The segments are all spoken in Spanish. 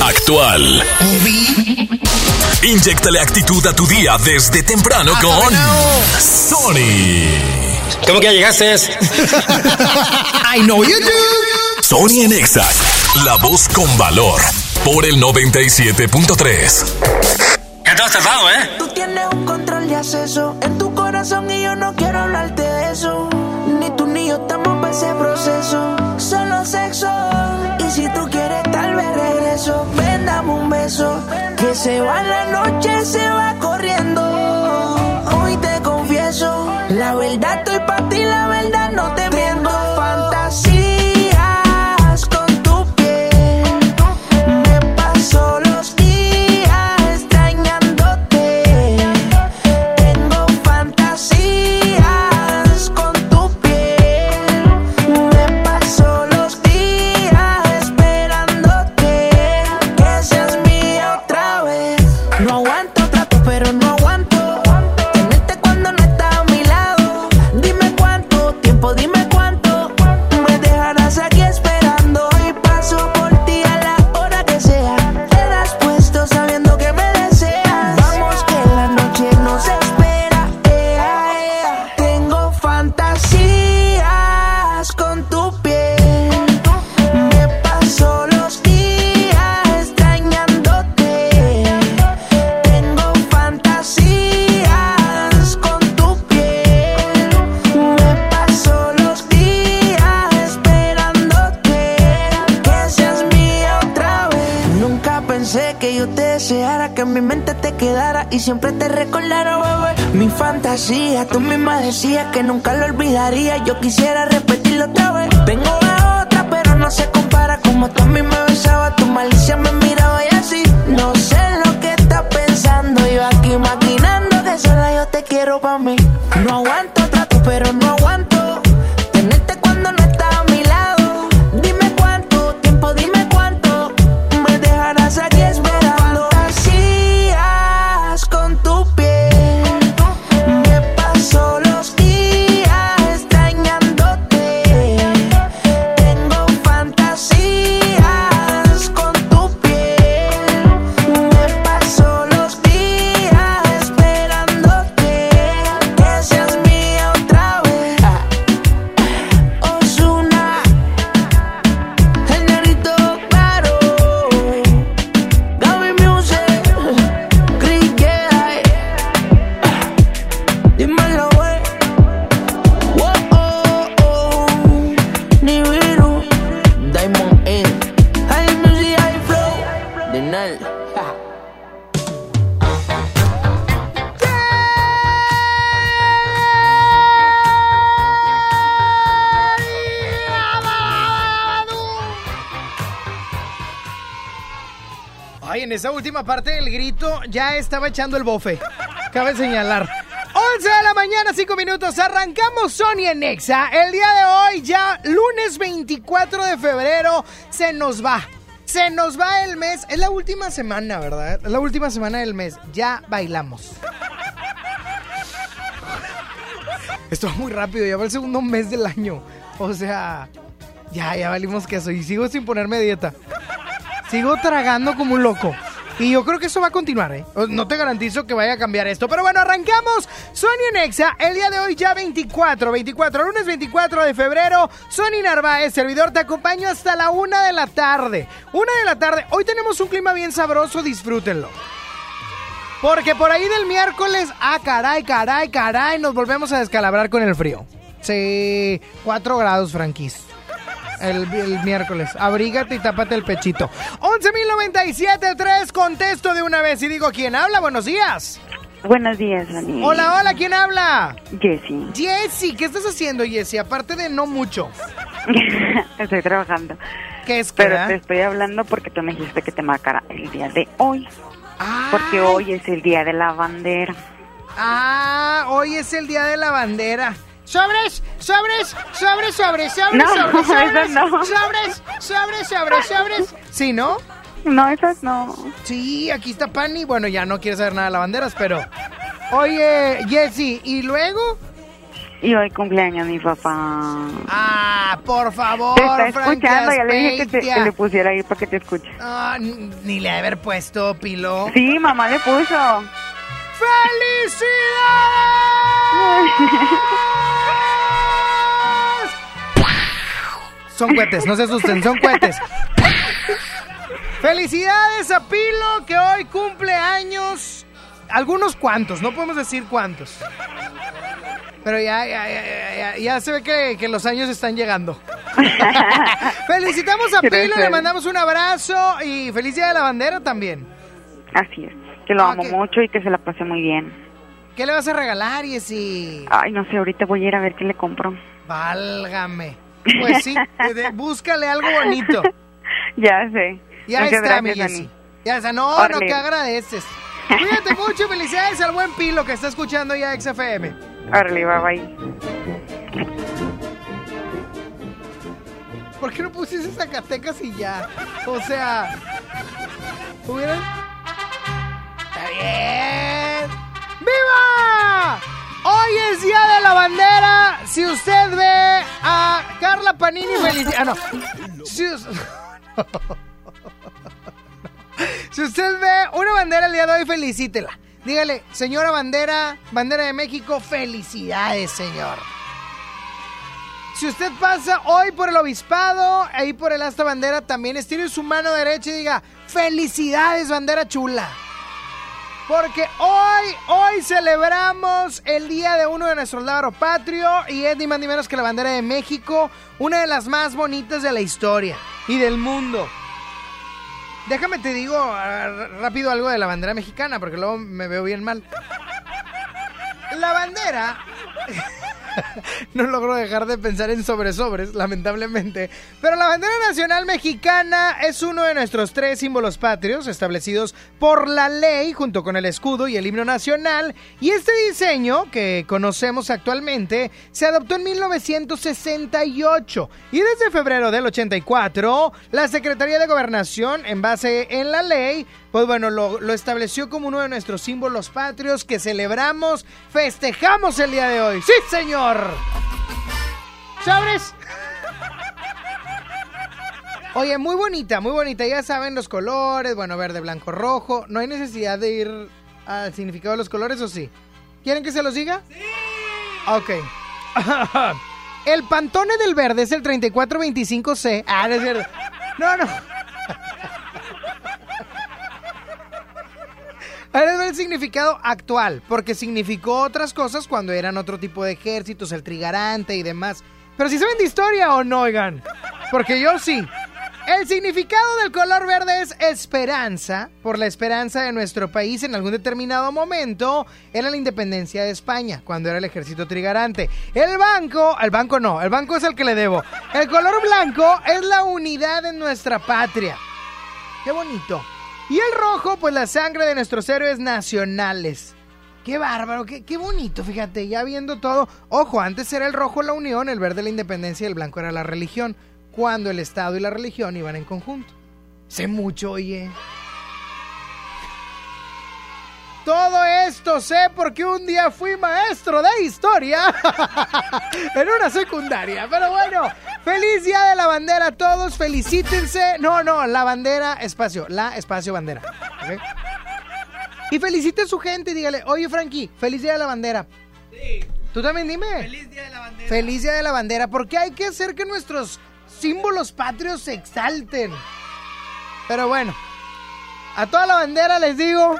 actual. Inyectale actitud a tu día desde temprano con Sony. ¿Cómo que ya llegaste? I know you do. Sony en Exa, la voz con valor, por el 97.3. Ya te has tardado, ¿eh? Tú tienes un control de acceso en tu corazón y yo no quiero hablarte de eso. Ni tú ni yo estamos para ese proceso. Solo sexo. Que se va la noche, se va siempre te recordara, bebé. Mi fantasía, tú misma decías que nunca lo olvidaría. Yo quisiera repetirlo otra vez. Tengo la otra, pero no se compara. Como tú a mí me besaba, tu malicia me miraba y así. No sé lo que estás pensando. Yo aquí maquinando que sola yo te quiero pa' mí. No aguanto en esa última parte del grito ya estaba echando el bofe. Cabe señalar. 11 de la mañana, 5 minutos. Arrancamos Sony en Nexa. El día de hoy, ya lunes 24 de febrero, se nos va. Se nos va el mes. Es la última semana, ¿verdad? Es la última semana del mes. Ya bailamos. Esto va muy rápido. Ya va el segundo mes del año. O sea, ya, ya valimos queso. Y sigo sin ponerme dieta. Sigo tragando como un loco. Y yo creo que eso va a continuar, ¿eh? No te garantizo que vaya a cambiar esto. Pero bueno, arrancamos. Sony Nexa, el día de hoy ya 24, 24, lunes 24 de febrero. Sony Narváez, servidor, te acompaño hasta la una de la tarde. Una de la tarde. Hoy tenemos un clima bien sabroso, disfrútenlo. Porque por ahí del miércoles, ah, caray, caray, caray, nos volvemos a descalabrar con el frío. Sí, 4 grados, franquís. El, el miércoles. Abrígate y tápate el pechito. 11.097.3, contesto de una vez y digo, ¿quién habla? Buenos días. Buenos días, Dani. Hola, hola, ¿quién habla? Jessie. Jessy, ¿qué estás haciendo, Jessy? Aparte de no mucho. Estoy trabajando. ¿Qué es Pero que? te estoy hablando porque tú me dijiste que te marcara el día de hoy. Ay. Porque hoy es el día de la bandera. Ah, hoy es el día de la bandera. Sobres, sobres, sobres, sobres, sobres, No, sobres, sobres, no. sobres, sobres, sobres, sobres. ¿Sí, no? No, esas no. Sí, aquí está Pani. Bueno, ya no quiere saber nada de lavanderas, pero. Oye, Jessy, ¿y luego? Y hoy cumpleaños mi papá. Ah, por favor, Te está escuchando, ya le dije que, te- que le pusiera ahí para que te escuche. Ah, ni le haber puesto pilo. Sí, mamá le puso. ¡Felicidades! Son cohetes, no se asusten, son cohetes. Felicidades a Pilo que hoy cumple años. Algunos cuantos, no podemos decir cuántos. Pero ya, ya, ya, ya, se ve que, que los años están llegando. Felicitamos a Pilo, le mandamos un abrazo y feliz día de la bandera también. Así es. Que lo Ah, amo mucho y que se la pase muy bien. ¿Qué le vas a regalar, Yesi? Ay, no sé, ahorita voy a ir a ver qué le compro. Válgame. Pues sí, búscale algo bonito. Ya sé. Ya Muchas está, mi. Ya está, no, no, que agradeces. Cuídate mucho, felicidades al buen Pilo que está escuchando ya XFM. Órale, bye bye. ¿Por qué no pusiste Zacatecas y ya? O sea, hubieran... Está bien. ¡Viva! Hoy es Día de la Bandera. Si usted ve a Carla Panini feliz... Ah. Si, si usted ve una bandera el día de hoy, felicítela. Dígale, señora bandera, bandera de México, felicidades, señor. Si usted pasa hoy por el obispado, ahí por el asta bandera, también estire su mano derecha y diga, felicidades, bandera chula. Porque hoy, hoy celebramos el día de uno de nuestros lagros patrio y es ni más ni menos que la bandera de México, una de las más bonitas de la historia y del mundo. Déjame te digo ah, rápido algo de la bandera mexicana, porque luego me veo bien mal. La bandera no logro dejar de pensar en sobresobres, lamentablemente. Pero la bandera nacional mexicana es uno de nuestros tres símbolos patrios establecidos por la ley junto con el escudo y el himno nacional. Y este diseño que conocemos actualmente se adoptó en 1968 y desde febrero del 84 la Secretaría de Gobernación en base en la ley pues bueno, lo, lo estableció como uno de nuestros símbolos patrios que celebramos, festejamos el día de hoy. ¡Sí, señor! ¿Sabres? Oye, muy bonita, muy bonita. Ya saben los colores, bueno, verde, blanco, rojo. No hay necesidad de ir al significado de los colores, ¿o sí? ¿Quieren que se los diga? Sí. Ok. El pantone del verde es el 3425C. Ah, no es cierto. No, no. Ahora el significado actual, porque significó otras cosas cuando eran otro tipo de ejércitos, el trigarante y demás. Pero si saben de historia o no, oigan, porque yo sí. El significado del color verde es esperanza, por la esperanza de nuestro país en algún determinado momento era la independencia de España, cuando era el ejército trigarante. El banco, el banco no, el banco es el que le debo. El color blanco es la unidad en nuestra patria. Qué bonito. Y el rojo, pues la sangre de nuestros héroes nacionales. Qué bárbaro, qué, qué bonito, fíjate, ya viendo todo. Ojo, antes era el rojo la unión, el verde la independencia y el blanco era la religión. Cuando el Estado y la religión iban en conjunto. Sé mucho, oye. Todo esto sé porque un día fui maestro de historia en una secundaria. Pero bueno, feliz día de la bandera a todos, felicítense. No, no, la bandera, espacio, la espacio bandera. Y felicite a su gente, dígale, oye Frankie, feliz día de la bandera. Sí. Tú también dime. Feliz día de la bandera. Feliz día de la bandera, porque hay que hacer que nuestros símbolos patrios se exalten. Pero bueno, a toda la bandera les digo,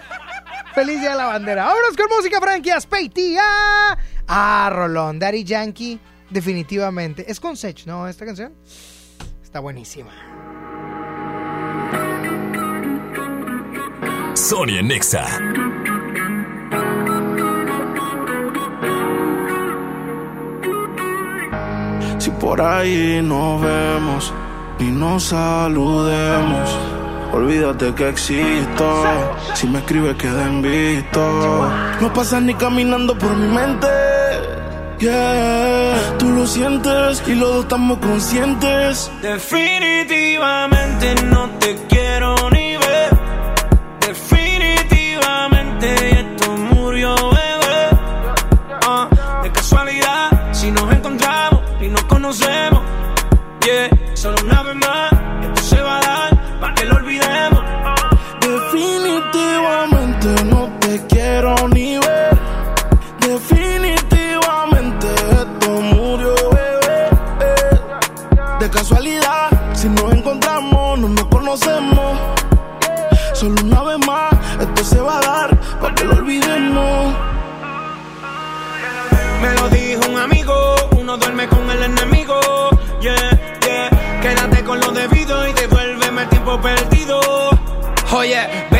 feliz día de la bandera. Vámonos con música, Frankie Aspeitia. Ah, Rolón, Daddy Yankee, definitivamente. Es con Sech, ¿no? Esta canción está buenísima. Sony Nexa. Si por ahí nos vemos y nos saludemos, olvídate que existo. Si me escribes queda en visto. No pasas ni caminando por mi mente. Yeah, tú lo sientes y los dos estamos conscientes. Definitivamente no te quiero ni ver. Definitivamente esto murió, bebé. Ah, de casualidad, si nos encontramos y nos conocemos. Yeah, solo una vez más, esto se va a dar se va a dar para que lo olvidemos. Me lo dijo un amigo, uno duerme con el enemigo. Yeah, yeah. Quédate con lo debido y devuélveme el tiempo perdido. Oye, tú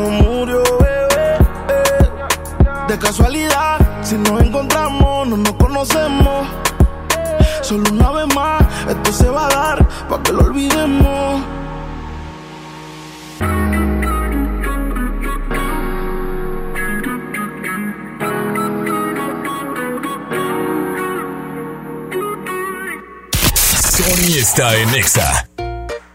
murió, bebé. Eh, De casualidad, si nos encontramos, no nos conocemos. Solo una vez más, esto se va a dar para que lo olvidemos. Sony está en Exa.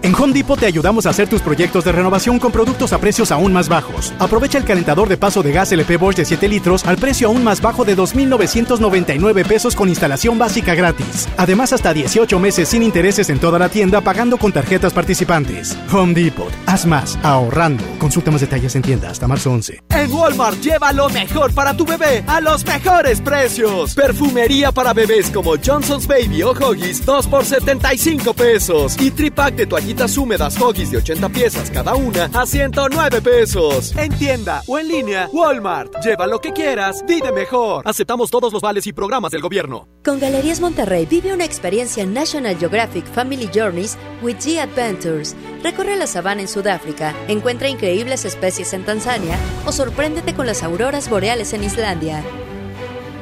En Home Depot te ayudamos a hacer tus proyectos de renovación con productos a precios aún más bajos. Aprovecha el calentador de paso de gas LP Bosch de 7 litros al precio aún más bajo de 2.999 pesos con instalación básica gratis. Además, hasta 18 meses sin intereses en toda la tienda pagando con tarjetas participantes. Home Depot. Haz más, ahorrando. Consulta más detalles en tienda hasta marzo 11. En Walmart lleva lo mejor para tu bebé a los mejores precios. Perfumería para bebés como Johnson's Baby o Huggies 2 por 75 pesos. Y tripack de toallitas húmedas Huggies de 80 piezas cada una a 109 pesos. En tienda o en línea, Walmart. Lleva lo que quieras, vive mejor. Aceptamos todos los vales y programas del gobierno. Con Galerías Monterrey vive una experiencia National Geographic Family Journeys with G Adventures. Recorre la sabana en Sudáfrica, encuentra increíbles especies en Tanzania o sorpréndete con las auroras boreales en Islandia.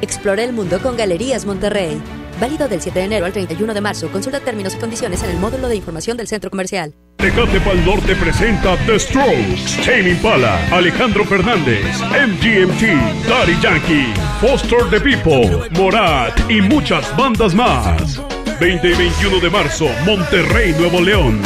Explora el mundo con Galerías Monterrey. Válido del 7 de enero al 31 de marzo. Consulta términos y condiciones en el módulo de información del centro comercial. Tecate Pal Norte presenta The Strokes, Tame Impala, Alejandro Fernández, MGMT, Daddy Yankee, Foster the People, Morat y muchas bandas más. 20 y 21 de marzo, Monterrey, Nuevo León.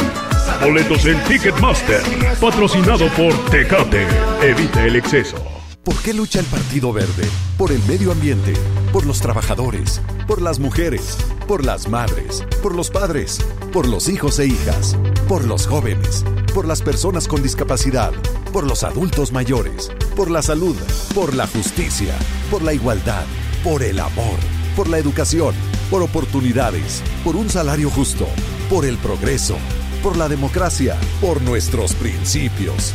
Boletos en Ticketmaster, patrocinado por Tecate. Evita el exceso. ¿Por qué lucha el Partido Verde? Por el medio ambiente, por los trabajadores, por las mujeres, por las madres, por los padres, por los hijos e hijas, por los jóvenes, por las personas con discapacidad, por los adultos mayores, por la salud, por la justicia, por la igualdad, por el amor, por la educación, por oportunidades, por un salario justo, por el progreso, por la democracia, por nuestros principios.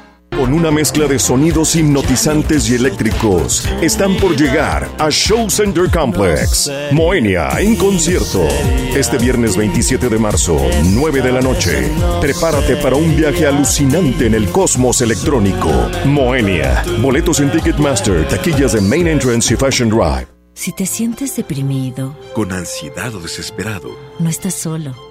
Con una mezcla de sonidos hipnotizantes y eléctricos, están por llegar a Show Center Complex. Moenia en concierto. Este viernes 27 de marzo, 9 de la noche. Prepárate para un viaje alucinante en el cosmos electrónico. Moenia. Boletos en Ticketmaster, taquillas de Main Entrance y Fashion Drive. Si te sientes deprimido, con ansiedad o desesperado, no estás solo.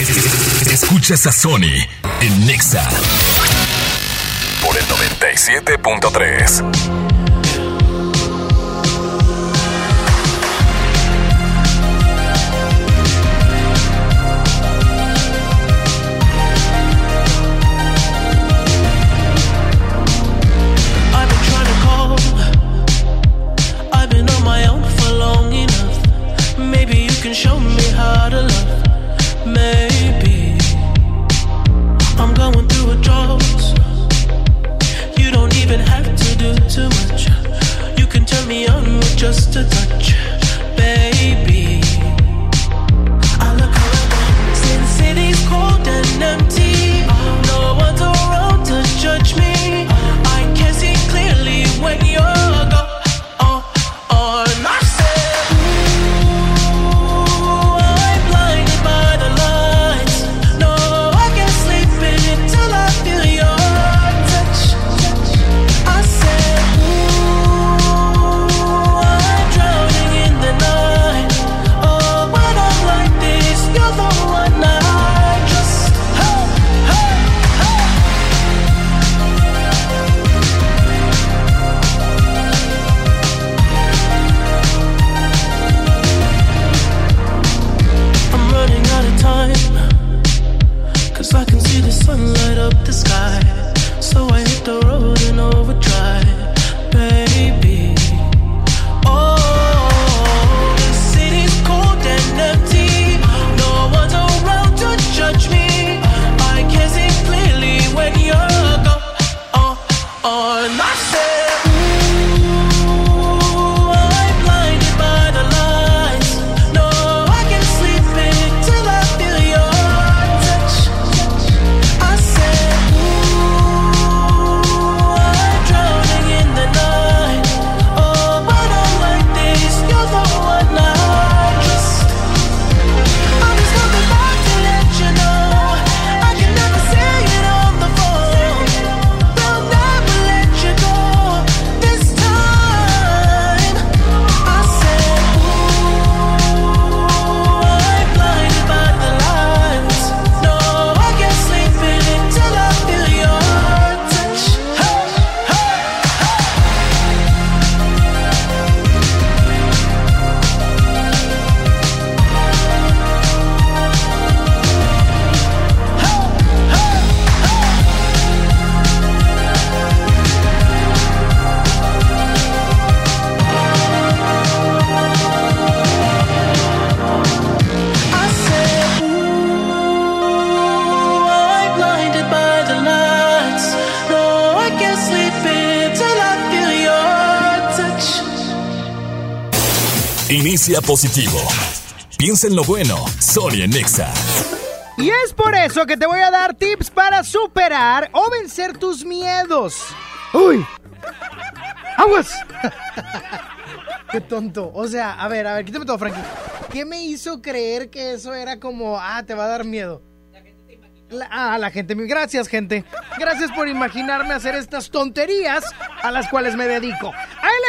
Escuchas a Sony en Nexa por el 97.3. can show me how to love. Drought. You don't even have to do too much. You can turn me on with just a touch, baby. I look around since city's cold and empty. Positivo. Piensa en lo bueno. Sonia Nexa. Y es por eso que te voy a dar tips para superar o vencer tus miedos. ¡Uy! ¡Aguas! Qué tonto. O sea, a ver, a ver, quítame todo, Frankie. ¿Qué me hizo creer que eso era como, ah, te va a dar miedo? La, ah, la gente, gracias gente. Gracias por imaginarme hacer estas tonterías a las cuales me dedico.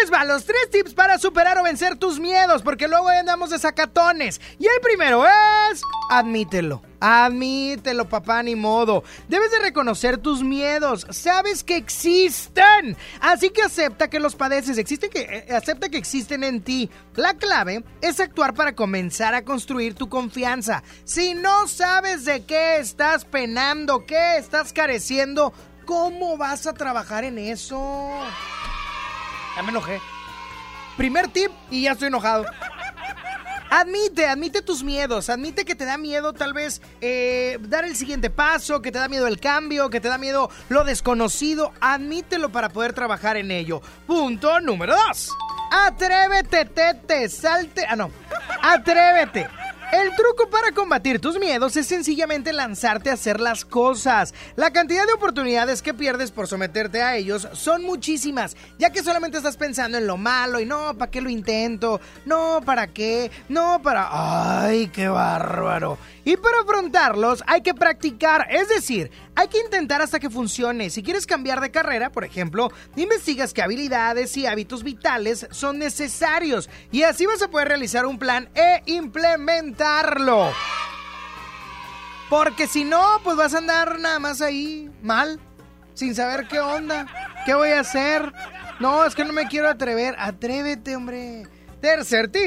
Va los tres tips para superar o vencer tus miedos, porque luego andamos de sacatones. Y el primero es, admítelo. Admítelo, papá, ni modo. Debes de reconocer tus miedos. Sabes que existen. Así que acepta que los padeces. Existen que, eh, acepta que existen en ti. La clave es actuar para comenzar a construir tu confianza. Si no sabes de qué estás penando, qué estás careciendo, ¿cómo vas a trabajar en eso? Ya me enojé. Primer tip y ya estoy enojado. Admite, admite tus miedos, admite que te da miedo tal vez eh, dar el siguiente paso, que te da miedo el cambio, que te da miedo lo desconocido, admítelo para poder trabajar en ello. Punto número dos. Atrévete, tete, salte. Ah, no. Atrévete. El truco para combatir tus miedos es sencillamente lanzarte a hacer las cosas. La cantidad de oportunidades que pierdes por someterte a ellos son muchísimas, ya que solamente estás pensando en lo malo y no, ¿para qué lo intento? No, ¿para qué? No, para... ¡Ay, qué bárbaro! Y para afrontarlos hay que practicar, es decir, hay que intentar hasta que funcione. Si quieres cambiar de carrera, por ejemplo, investigas qué habilidades y hábitos vitales son necesarios y así vas a poder realizar un plan e implementarlo. Porque si no, pues vas a andar nada más ahí mal, sin saber qué onda, qué voy a hacer. No, es que no me quiero atrever. Atrévete, hombre. Tercer tip.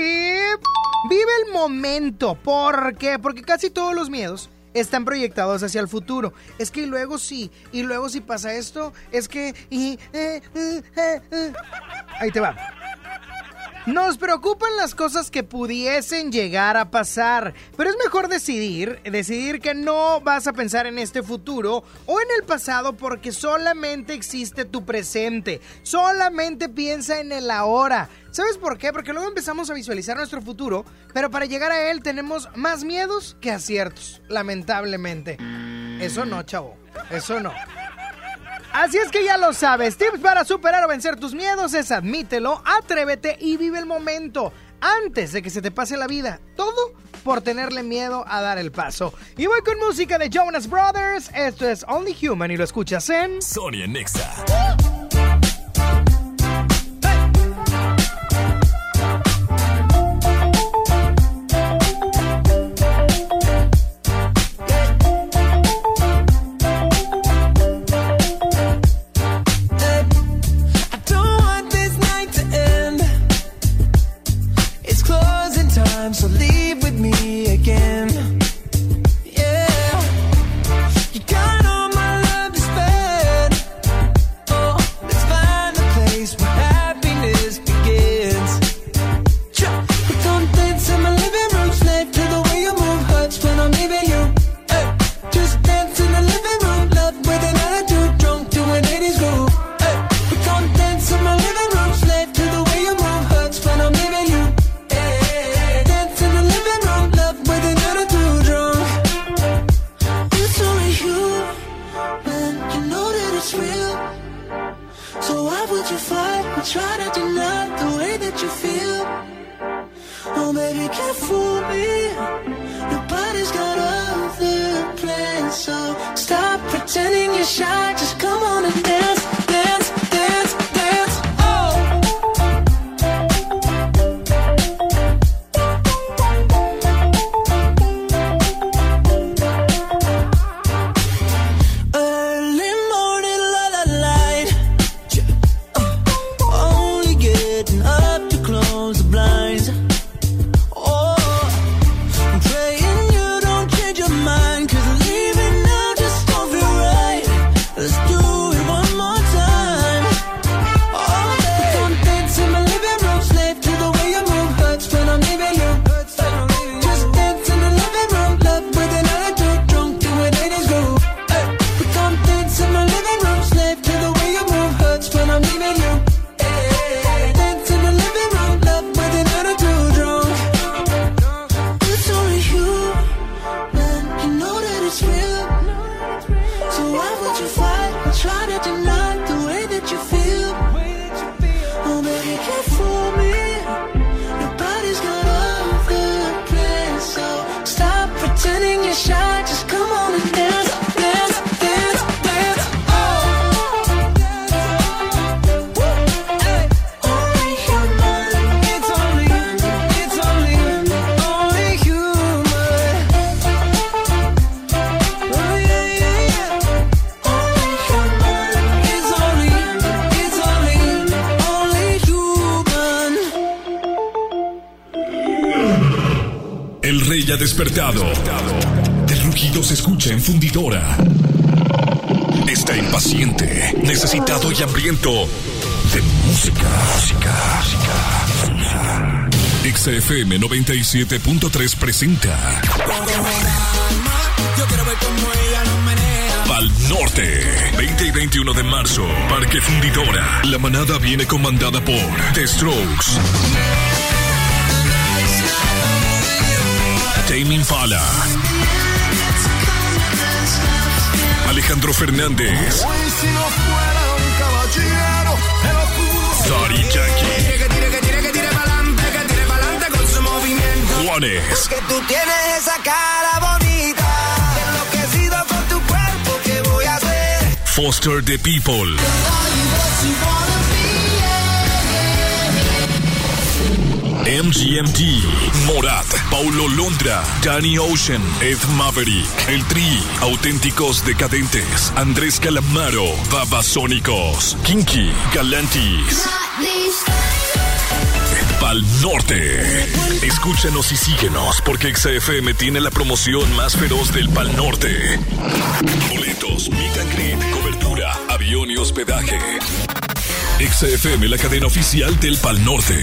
Vive el momento. ¿Por qué? Porque casi todos los miedos están proyectados hacia el futuro. Es que luego sí, y luego si pasa esto, es que... Y, eh, eh, eh, Ahí te va. Nos preocupan las cosas que pudiesen llegar a pasar, pero es mejor decidir, decidir que no vas a pensar en este futuro o en el pasado porque solamente existe tu presente, solamente piensa en el ahora. ¿Sabes por qué? Porque luego empezamos a visualizar nuestro futuro, pero para llegar a él tenemos más miedos que aciertos, lamentablemente. Eso no, chavo, eso no. Así es que ya lo sabes, tips para superar o vencer tus miedos es admítelo, atrévete y vive el momento antes de que se te pase la vida. Todo por tenerle miedo a dar el paso. Y voy con música de Jonas Brothers. Esto es Only Human y lo escuchas en Sonia Nexa. Necesitado y hambriento de música. Música. XFM 97.3 presenta Yo quiero ver cómo ella lo menea. Pal Norte. 20 y 21 de marzo, Parque Fundidora. La manada viene comandada por The Strokes. Tame Impala. Pa'lante con su movimiento. Juanes. Que tú tienes esa cara bonita. Enloquecido con tu cuerpo, ¿qué voy a hacer? Foster the People. MGMT, Morat, Paulo Londra, Danny Ocean, Ed Maverick, El Tri, Auténticos Decadentes, Andrés Calamaro, Babasónicos, Kinky, Galantis. Pal Norte. Escúchanos y síguenos porque XFM tiene la promoción más feroz del Pal Norte. Boletos, meet cobertura, avión y hospedaje. XFM, la cadena oficial del Pal Norte.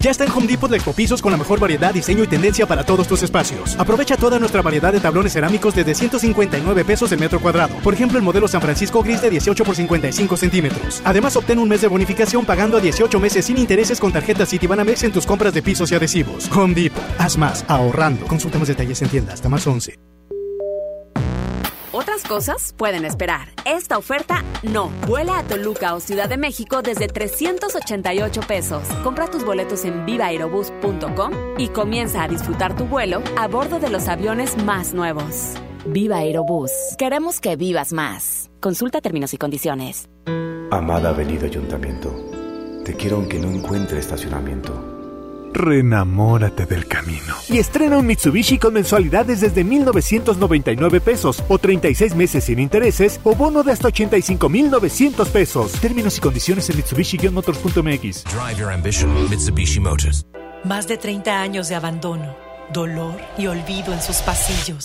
Ya está en Home Depot de Ecopisos con la mejor variedad, diseño y tendencia para todos tus espacios. Aprovecha toda nuestra variedad de tablones cerámicos desde 159 pesos el metro cuadrado. Por ejemplo, el modelo San Francisco Gris de 18 por 55 centímetros. Además, obtén un mes de bonificación pagando a 18 meses sin intereses con tarjeta Citibanamex en tus compras de pisos y adhesivos. Home Depot. Haz más, ahorrando. Consulta más detalles en tienda hasta más 11. Otras cosas pueden esperar. Esta oferta no. Vuela a Toluca o Ciudad de México desde 388 pesos. Compra tus boletos en vivaerobus.com y comienza a disfrutar tu vuelo a bordo de los aviones más nuevos. Viva Aerobús. Queremos que vivas más. Consulta términos y condiciones. Amada Avenida Ayuntamiento, te quiero aunque no encuentre estacionamiento. Renamórate del camino. Y estrena un Mitsubishi con mensualidades desde 1,999 pesos o 36 meses sin intereses o bono de hasta 85,900 pesos. Términos y condiciones en Mitsubishi-motors.mx. Drive your ambition, Mitsubishi Motors. Más de 30 años de abandono, dolor y olvido en sus pasillos.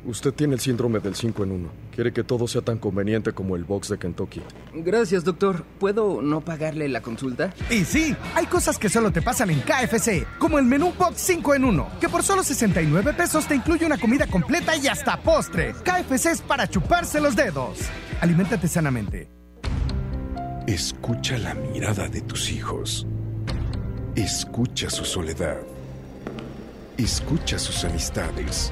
usted tiene el síndrome del 5 en 1. Quiere que todo sea tan conveniente como el box de Kentucky. Gracias, doctor. ¿Puedo no pagarle la consulta? Y sí, hay cosas que solo te pasan en KFC, como el menú Box 5 en 1, que por solo 69 pesos te incluye una comida completa y hasta postre. KFC es para chuparse los dedos. Aliméntate sanamente. Escucha la mirada de tus hijos. Escucha su soledad. Escucha sus amistades.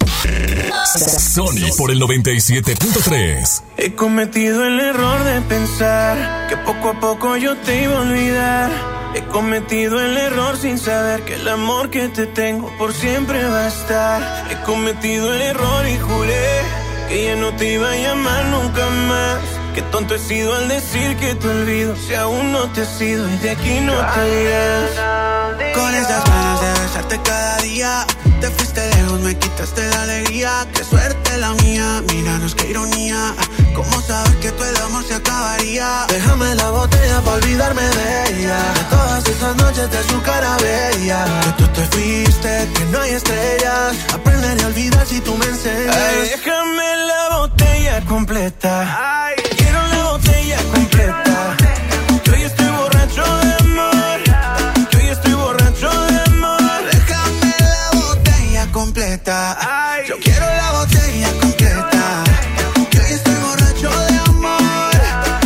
Sony por el 97.3. He cometido el error de pensar que poco a poco yo te iba a olvidar. He cometido el error sin saber que el amor que te tengo por siempre va a estar. He cometido el error y juré que ya no te iba a llamar nunca más. Qué tonto he sido al decir que te olvido si aún no te has ido y de aquí no te irás. Con esas ganas de besarte cada día. Te fuiste lejos, me quitaste la alegría. Qué suerte la mía, míranos qué ironía. ¿Cómo saber que tu el amor se acabaría? Déjame la botella para olvidarme de ella. De todas esas noches de su cara bella. Que tú te fuiste, que no hay estrellas. Aprenderé a olvidar si tú me enseñas. Ay, déjame la botella completa. Ay, quiero la botella completa. Yo quiero la botella completa. Que hoy estoy borracho de amor.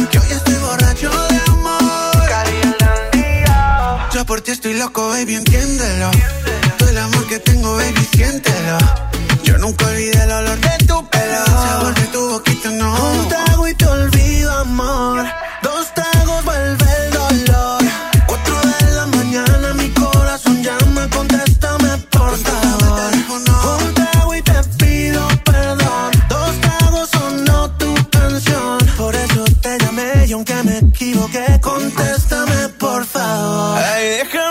Que hoy estoy borracho de amor. Yo por ti estoy loco, baby, entiéndelo. Todo el amor que tengo, baby, siéntelo. Yo nunca olvidé el olor de tu pelo. El sabor de tu boquita, no. Un trago y te olvido, amor. Favor.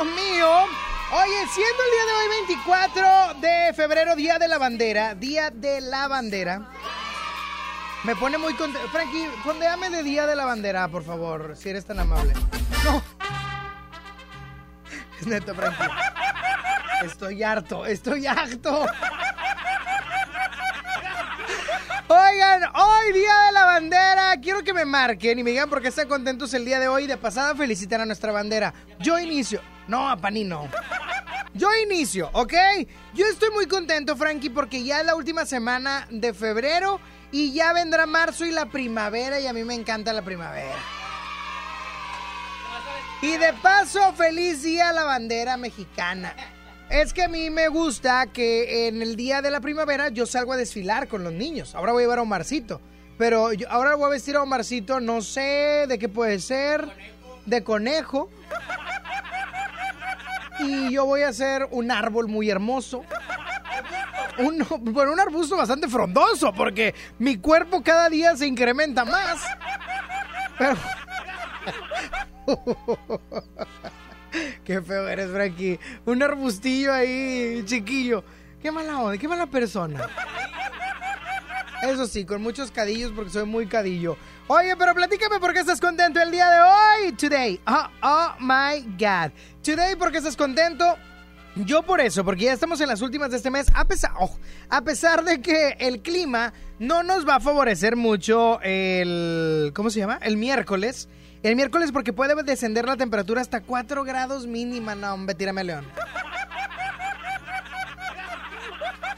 Dios mío. Oye, siendo el día de hoy 24 de febrero, Día de la Bandera, Día de la Bandera, me pone muy contento. Frankie, fondeame de Día de la Bandera, por favor, si eres tan amable. No. Es neto, Frankie. Estoy harto, estoy harto. Oigan, hoy Día de la Bandera. Quiero que me marquen y me digan por qué están contentos el día de hoy. De pasada, felicitar a nuestra bandera. Yo inicio. No, a Pani no. Yo inicio, ¿ok? Yo estoy muy contento, Frankie, porque ya es la última semana de febrero y ya vendrá marzo y la primavera y a mí me encanta la primavera. Y de paso, feliz día a la bandera mexicana. Es que a mí me gusta que en el día de la primavera yo salgo a desfilar con los niños. Ahora voy a llevar a Omarcito. Pero yo- ahora voy a vestir a Omarcito, no sé de qué puede ser. De conejo. Y yo voy a hacer un árbol muy hermoso. Un, bueno, un arbusto bastante frondoso, porque mi cuerpo cada día se incrementa más. Pero. Qué feo eres, Frankie. Un arbustillo ahí, chiquillo. Qué mala onda, qué mala persona. Eso sí, con muchos cadillos porque soy muy cadillo. Oye, pero platícame por qué estás contento el día de hoy. Today. Oh, oh my God. Today, ¿por qué estás contento? Yo por eso, porque ya estamos en las últimas de este mes, a pesar, a pesar de que el clima no nos va a favorecer mucho el, ¿cómo se llama? El miércoles. El miércoles porque puede descender la temperatura hasta 4 grados mínima. No, hombre, tírame león.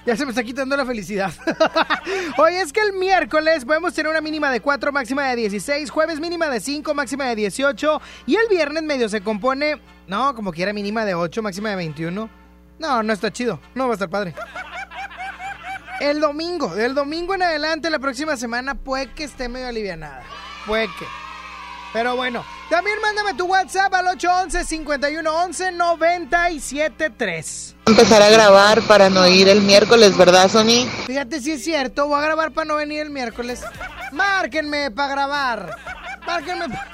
Ya se me está quitando la felicidad. Hoy es que el miércoles podemos tener una mínima de 4, máxima de 16, jueves mínima de 5, máxima de 18 y el viernes medio se compone, no, como quiera mínima de 8, máxima de 21. No, no está chido, no va a estar padre. El domingo, del domingo en adelante, la próxima semana puede que esté medio alivianada. Puede que. Pero bueno, también mándame tu WhatsApp al 811-511-973. Empezar a grabar para no ir el miércoles, ¿verdad, Sony? Fíjate si es cierto, voy a grabar para no venir el miércoles. Márquenme para grabar. Márquenme. pa-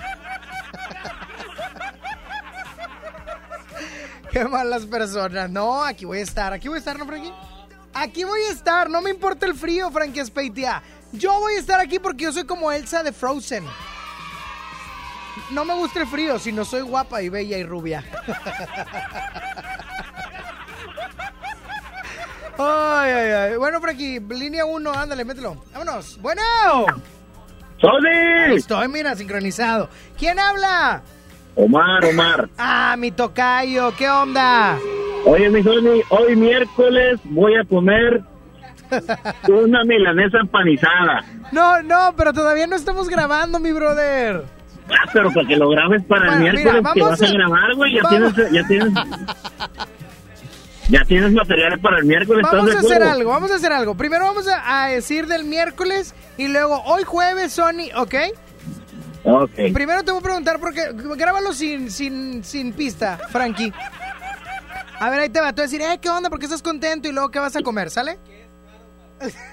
Qué malas personas. No, aquí voy a estar. Aquí voy a estar, ¿no, Frankie? Aquí voy a estar. No me importa el frío, Frankie Speitia. Yo voy a estar aquí porque yo soy como Elsa de Frozen. No me gusta el frío, sino soy guapa y bella y rubia. Ay, ay, ay. Bueno, Frankie, línea 1, ándale, mételo. Vámonos. Bueno. ¡Sony! Estoy, mira, sincronizado. ¿Quién habla? Omar, Omar. Ah, mi tocayo, ¿qué onda? Oye, mi Sony, hoy miércoles voy a comer una milanesa empanizada. No, no, pero todavía no estamos grabando, mi brother. Ah, pero para que lo grabes para el miércoles mira, que vas a grabar, güey, ya vamos- tienes, ya tienes, ya tienes material para el miércoles. ¿estás Vamos a hacer algo, vamos a hacer algo. Primero vamos a, a decir del miércoles y luego hoy jueves, Sony, ¿ok? Ok. Primero te voy a preguntar porque grábalo sin, sin, sin pista, Frankie. A ver, ahí te va. Tú vas a decir, eh, ¿qué onda? ¿Por qué estás contento? Y luego, ¿qué vas a comer? ¿Sale?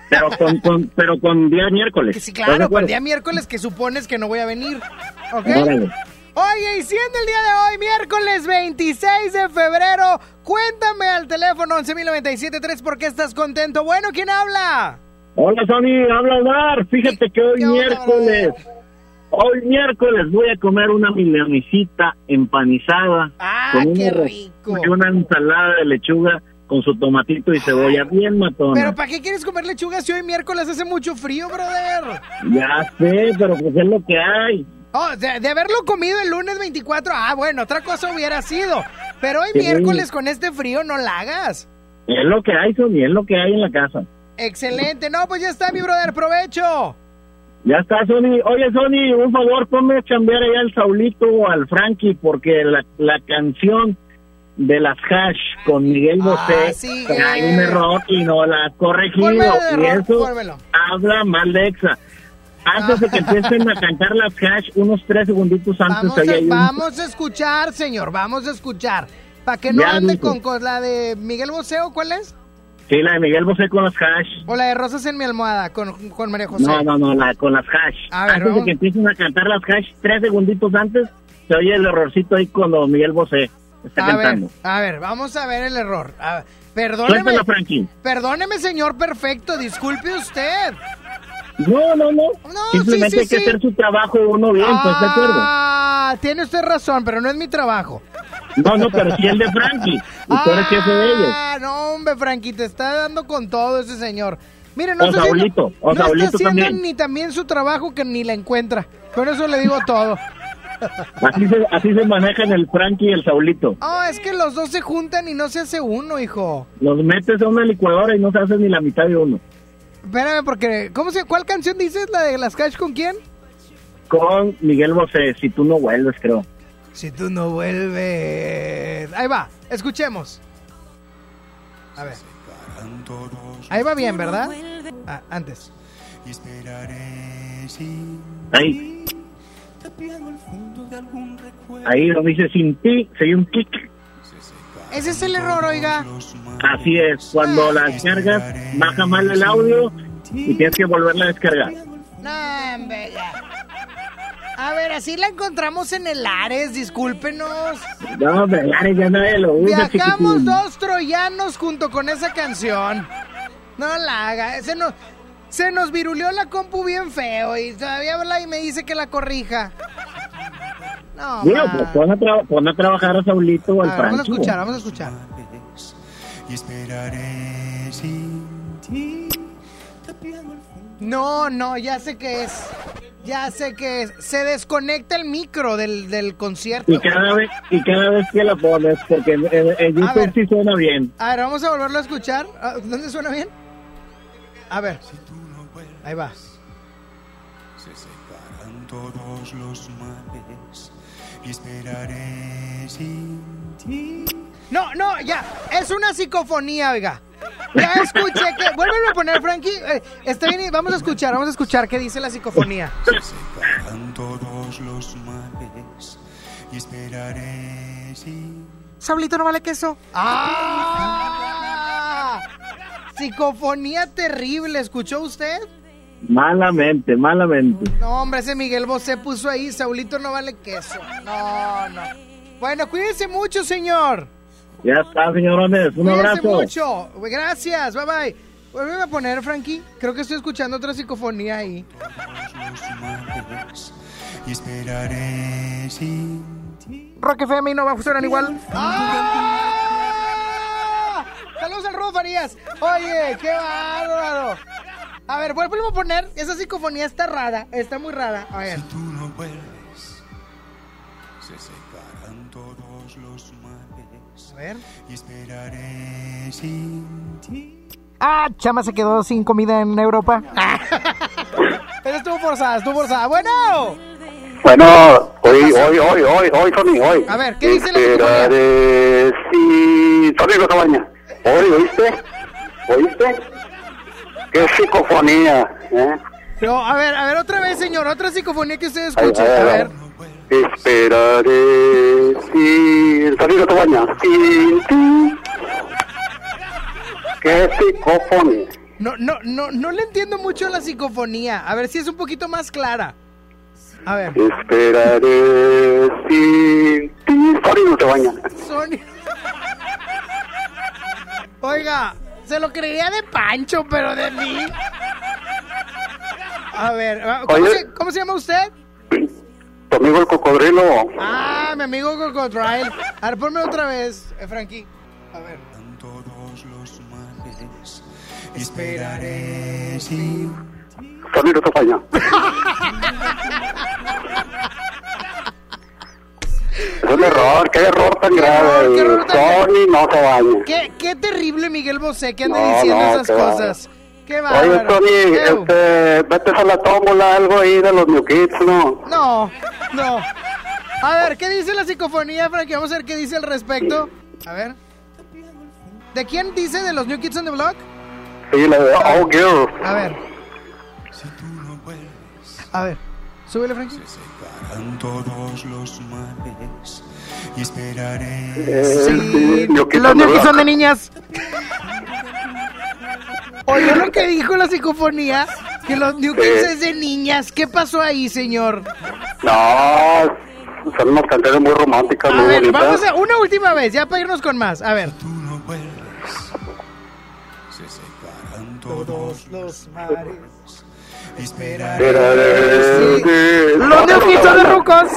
Pero con, con- pero con día miércoles. Sí, ¿estás de claro, el día miércoles que supones que no voy a venir. ¿Ok? Órale. Oye, y siendo el día de hoy, miércoles 26 de febrero, cuéntame al teléfono 11.097.3 por qué estás contento. Bueno, ¿quién habla? Hola, Sony, habla Omar. Fíjate que hoy miércoles, hoy miércoles voy a comer una milanesita empanizada con qué una, rico. y una ensalada de lechuga con su tomatito y cebolla bien matona. Pero ¿para qué quieres comer lechuga si hoy miércoles hace mucho frío, brother? Ya sé, pero pues es lo que hay. Oh, de, de haberlo comido el lunes 24, ah, bueno, otra cosa hubiera sido. Pero hoy Sí. miércoles con este frío no la hagas. Es lo que hay, Sony, es lo que hay en la casa. Excelente, no, pues ya está, mi brother, provecho. Ya está, Sony. Oye, Sony, un favor, ponme a chambear allá al Saulito o al Frankie, porque la, la canción de las hash con Miguel Bosé sí, trae eh. un error y no la has corregido. Y eso habla mal de Exa. Antes de que empiecen a cantar las hash, unos tres segunditos antes, Vamos a, hay vamos a escuchar, señor, vamos a escuchar. Para que no Ya, ande con, con la de Miguel Boseo, ¿cuál es? Sí, la de Miguel Bosé con las hash. O la de Rosas en mi almohada, con, con María José. No, no, no, la, con las hash. A ver, antes vamos. de que empiecen a cantar las hash, tres segunditos antes, se oye el errorcito ahí cuando Miguel Bosé está A ver, a ver, vamos a ver el error. A ver, perdóneme, perdóneme, señor perfecto, disculpe usted. No, no, no. Simplemente sí, sí, hay que sí. hacer su trabajo uno bien, ¿estás de acuerdo? Ah, tiene usted razón, pero no es mi trabajo. No, no, pero sí el de Frankie. Eres jefe de ellos. Ah, no, hombre, Frankie, te está dando con todo ese señor. Mire, no O está haciendo, Saulito, o no está haciendo también. ni también su trabajo que ni la encuentra. Con eso le digo todo. Así se, así se manejan el Frankie y el Saulito. Oh, es que los dos se juntan y no se hace uno, hijo. Los metes a una licuadora y no se hace ni la mitad de uno. Espérame, porque, ¿cómo se, ¿cuál canción dices? ¿La de las Cash con quién? Con Miguel Bosé, si tú no vuelves, creo. Si tú no vuelves. Ahí va, escuchemos. A ver. Ahí va bien, ¿verdad? Ah, antes. Ahí. Ahí lo dice sin ti, se un kick. Ese es el error, oiga. Así es, cuando la descargas, baja mal el audio y tienes que volverla a descargar. No. A ver, así la encontramos en el Ares, discúlpenos. No, Vergara, ya nadie lo usa, Viajamos chiquitín. dos troyanos junto con esa canción. No la haga, ese no. Se nos viruleó la compu bien feo y todavía habla y me dice que la corrija. No, Digo, pues pon a, tra- pon a trabajar a Saulito o A al ver, vamos a escuchar, vamos a escuchar. Y esperaré sin ti. No, no, ya sé qué es. Ya sé que es. Se desconecta el micro del, del concierto. Y cada vez, y cada vez que la pones, porque en, en- ver. YouTube sí suena bien. A ver, vamos a volverlo a escuchar. Ah, ¿Dónde suena bien? A ver. Ahí va. Se separan todos los males y esperaré sin ti. No, no, ya. Es una psicofonía, oiga. Ya escuché que. Vuélvelo a poner, Frankie. Eh, está bien, vamos a escuchar, vamos a escuchar qué dice la psicofonía. Se separan todos los males y esperaré sin Sablito no vale queso. ¡Ah! Psicofonía terrible, ¿escuchó usted? Malamente, malamente. No, hombre, ese Miguel Bosé puso ahí, Saulito no vale queso. No, no. Bueno, cuídense mucho, señor. Ya está, señorones. Un Cuídense abrazo. mucho. Gracias, bye bye. Vuelve a poner, Frankie. Creo que estoy escuchando otra psicofonía ahí. y esperaré sin ti. Rock FM y no va a funcionar igual. ¡Ah! Saludos al Rodo Farías. Oye, qué bárbaro. A ver, vuelvo a poner. Esa psicofonía está rara. Está muy rara. A ver. Tú no vuelves. Se separan todos los males A ver. y esperaré sin ti. Ah, Chama se quedó sin comida en Europa. Pero estuvo forzada, estuvo forzada. Bueno. Bueno, hoy, hoy, hoy, hoy, hoy, Sony, hoy. A ver, ¿qué dice la Esperaré si... Sony no. Hoy, ¿oíste? ¿Oíste? ¿Qué psicofonía? ¿eh? No, a ver, a ver, otra vez, señor. Otra psicofonía que usted escuche. A ver. Esperaré si... El Sony no se baña. Sin ti. ¿Qué psicofonía? No, no, no, no le entiendo mucho la psicofonía. A ver si es un poquito más clara. A ver. Esperaré sin ti. Sony no se baña. Sony. Oiga, se lo creería de Pancho, pero de mí. A ver, ah, ¿cómo, se, cómo se llama usted? Tu amigo el cocodrilo. Ah, mi amigo Cocodrile. A ver, ponme otra vez, eh, Frankie. A ver. Todos los males esperaré sin. Es un error, qué error tan grave. error tan Sony no se baña. Qué, qué terrible Miguel Bosé que anda No, diciendo no, esas qué cosas. Qué Oye, bárbaro. Sony, Ew. este, vete a la tómbola, algo ahí de los New Kids, ¿no? No, no. A ver, ¿qué dice la psicofonía, Frankie? Vamos a ver qué dice al respecto. A ver. ¿De quién dice? ¿De los New Kids on the Block? Sí, la de Oh Girl. A ver. A ver. Súbele, Frankie. Separan todos los males y esperaré Sí, New Kids Los Block. son de niñas. Oye, lo que dijo la psicofonía, que los New Kids Sí. es de niñas. ¿Qué pasó ahí, señor? No, son unas canciones muy románticas, A muy ver, bonitas. vamos a una última vez, ya para irnos con más. A ver. se separan Todos los mares. Esperaré Esperaré que- Los son de rucos.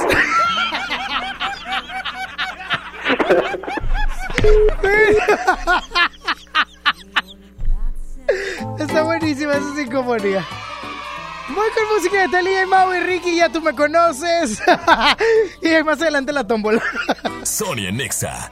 Está buenísima esa psicofonía. Voy con música de Talía y Mau y Ricky, ya tú me conoces. y más adelante la tómbola. Sonia Nexa.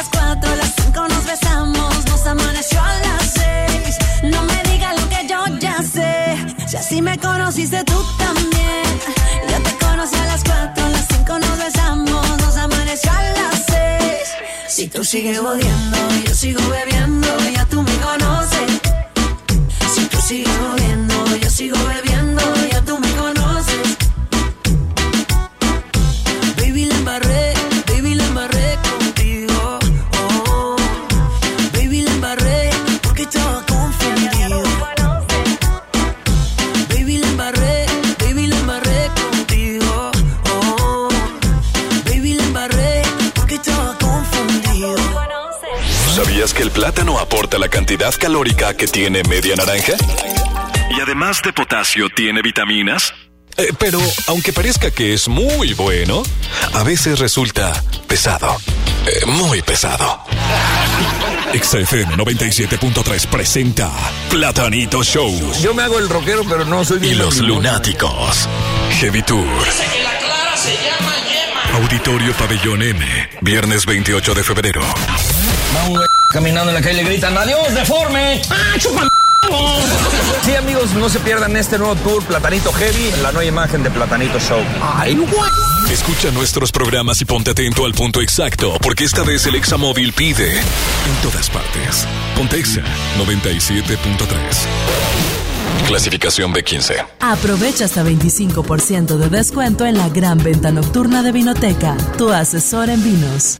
4, a las 5 nos besamos, nos amaneció a las 6. No me digas lo que yo ya sé. Si así me conociste tú también. Yo te conocí a las 4, a las 5 nos besamos, nos amaneció a las 6. Si tú sigues odiando, yo sigo bebiendo, ya tú me conoces. Si tú sigues odiando, yo sigo bebiendo, ¿Sabías que el plátano aporta la cantidad calórica que tiene media naranja? Y además de potasio, tiene vitaminas. Eh, pero aunque parezca que es muy bueno, a veces resulta pesado. Eh, muy pesado. XFM 97.3 presenta Platanito Show. Yo me hago el rockero, pero no soy Y bien los lunáticos. Heavy Tour. Auditorio Pabellón M. Viernes 28 de febrero. Güey caminando en la calle le gritan ¡Adiós, deforme! ¡Ah, chupa Sí, amigos, no se pierdan este nuevo tour Platanito Heavy, la nueva imagen de Platanito Show. ¡Ay, güey! Escucha nuestros programas y ponte atento al punto exacto, porque esta vez el Examóvil pide en todas partes. Pontexa 97.3. Clasificación B15. Aprovecha hasta 25% de descuento en la gran venta nocturna de Vinoteca, tu asesor en vinos.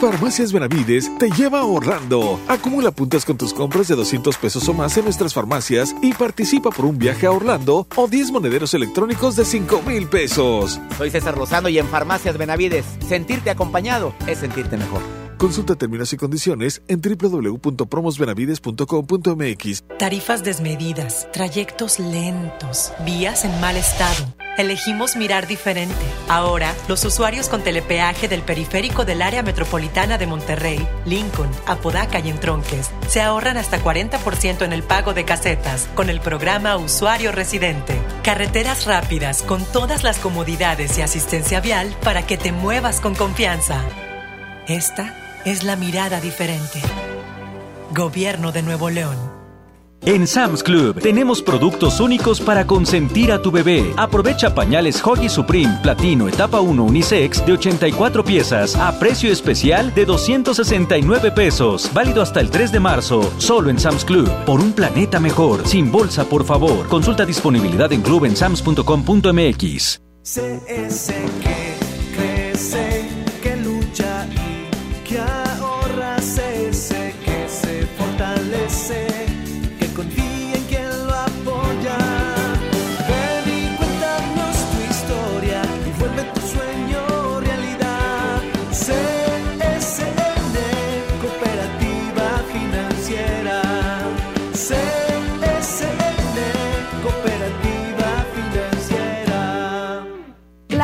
Farmacias Benavides te lleva a Orlando. Acumula puntos con tus compras de 200 pesos o más en nuestras farmacias y participa por un viaje a Orlando o 10 monederos electrónicos de 5 mil pesos. Soy César Lozano y en Farmacias Benavides, sentirte acompañado es sentirte mejor. Consulta términos y condiciones en www.promosbenavides.com.mx. Tarifas desmedidas, trayectos lentos, vías en mal estado. Elegimos mirar diferente. Ahora, los usuarios con telepeaje del periférico del área metropolitana de Monterrey, Lincoln, Apodaca y Entronques se ahorran hasta 40% en el pago de casetas con el programa Usuario Residente. Carreteras rápidas con todas las comodidades y asistencia vial para que te muevas con confianza. Esta es la mirada diferente. Gobierno de Nuevo León. En Sam's Club tenemos productos únicos para consentir a tu bebé. Aprovecha pañales Hoggy Supreme Platino Etapa 1 Unisex de 84 piezas a precio especial de 269 pesos. Válido hasta el 3 de marzo. Solo en Sam's Club. Por un planeta mejor. Sin bolsa, por favor. Consulta disponibilidad en club en sams.com.mx. Crece,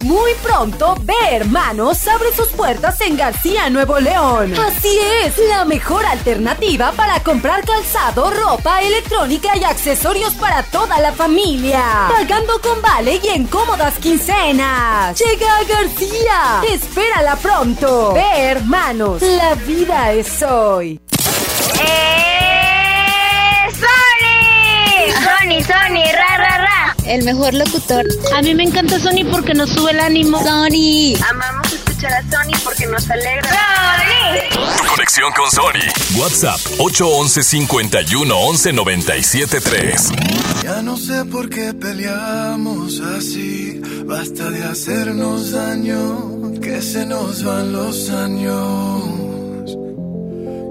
Muy pronto, Ve Hermanos abre sus puertas en García, Nuevo León. Así es, la mejor alternativa para comprar calzado, ropa, electrónica y accesorios para toda la familia. Pagando con vale y en cómodas quincenas. Llega a García. Espérala pronto. Ve Hermanos, la vida es hoy. ¡Eh! ¡Sony! ¡Sony, Sony! ¡Ra, ra, ra! El mejor locutor. A mí me encanta Sony porque nos sube el ánimo. Sony. Amamos escuchar a Sony porque nos alegra. ¡Sony! Conexión con Sony. WhatsApp 811 51 11 97 3. Ya no sé por qué peleamos así. Basta de hacernos daño, que se nos van los años.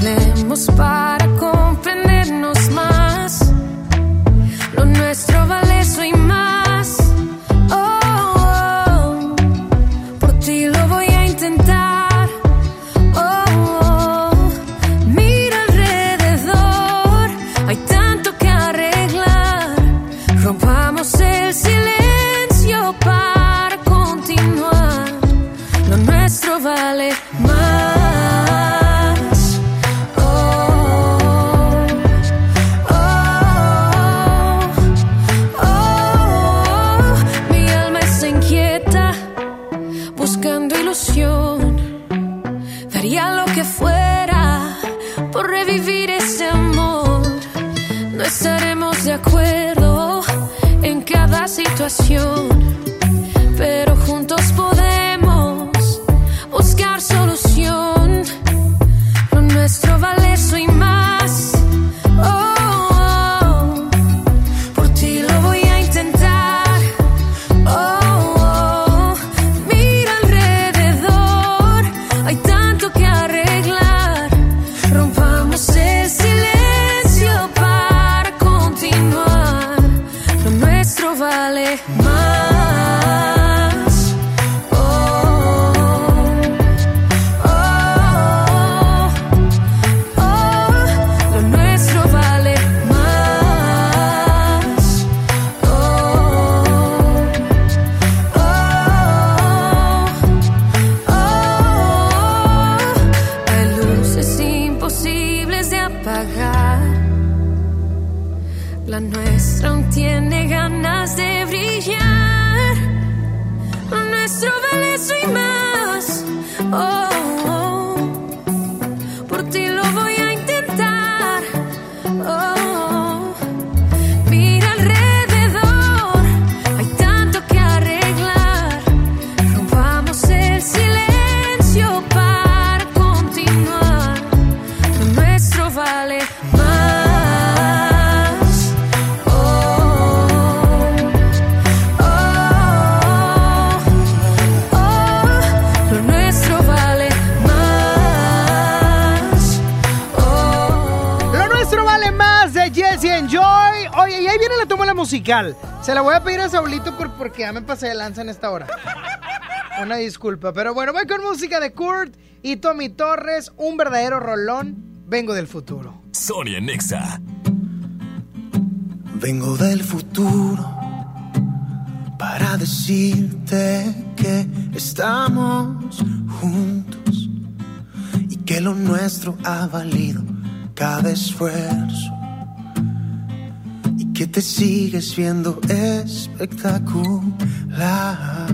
Hablemos para comprendernos más. Lo nuestro vale eso pero musical. Se la voy a pedir a Saulito por, porque ya me pasé de lanza en esta hora. Una disculpa, pero bueno, voy con música de Kurt y Tommy Torres, un verdadero rolón. Vengo del futuro. Sonia Nexa. Vengo del futuro para decirte que estamos juntos y que lo nuestro ha valido cada esfuerzo que te sigues viendo espectacular.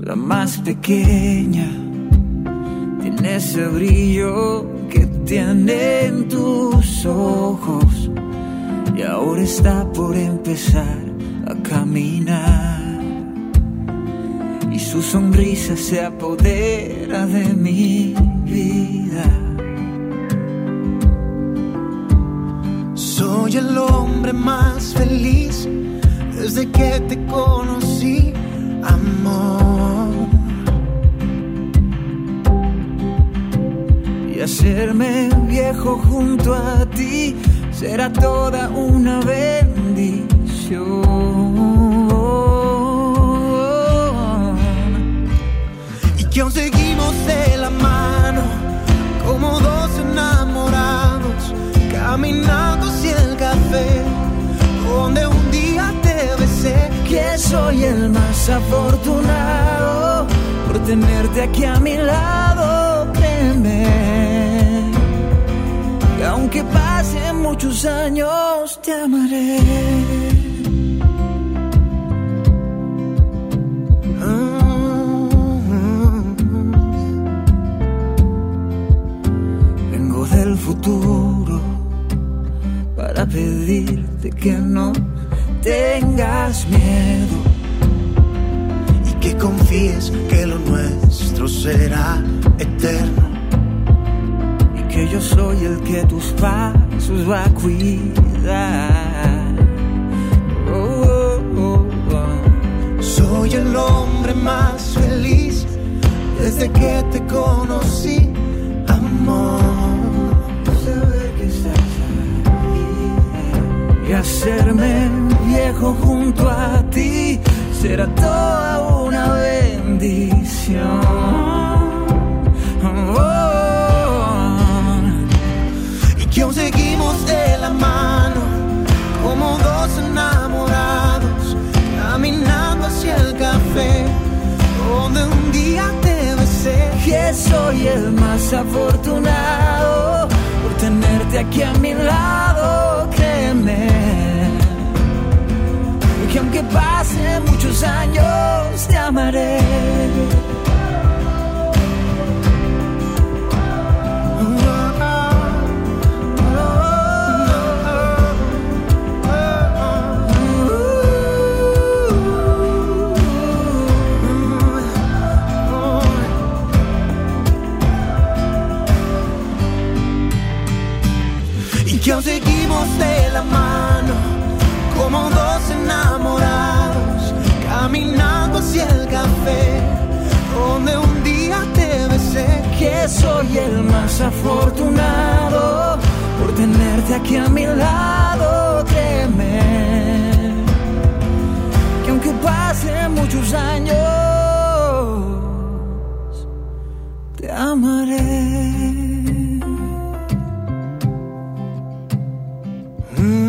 La más pequeña tiene ese brillo que tienen tus ojos y ahora está por empezar a caminar y su sonrisa se apodera de mi vida. Soy el hombre más feliz desde que te conocí, amor. Y hacerme viejo junto a ti será toda una bendición. Y que aún seguimos de la mano como dos enamorados caminando donde un día te besé. Que soy el más afortunado por tenerte aquí a mi lado, créeme. Que aunque pasen muchos años, te amaré. Vengo del futuro pedirte que no tengas miedo y que confíes que lo nuestro será eterno. y que yo soy el que tus pasos va a cuidar. Oh, oh, oh. Soy el hombre más feliz desde que te conocí, amor. Y hacerme viejo junto a ti será toda una bendición. Oh, y que aún seguimos de la mano como dos enamorados caminando hacia el café donde un día te besé. Que soy el más afortunado años, te amaré. El más afortunado por tenerte aquí a mi lado. Créeme que aunque pasen muchos años, te amaré. Mm.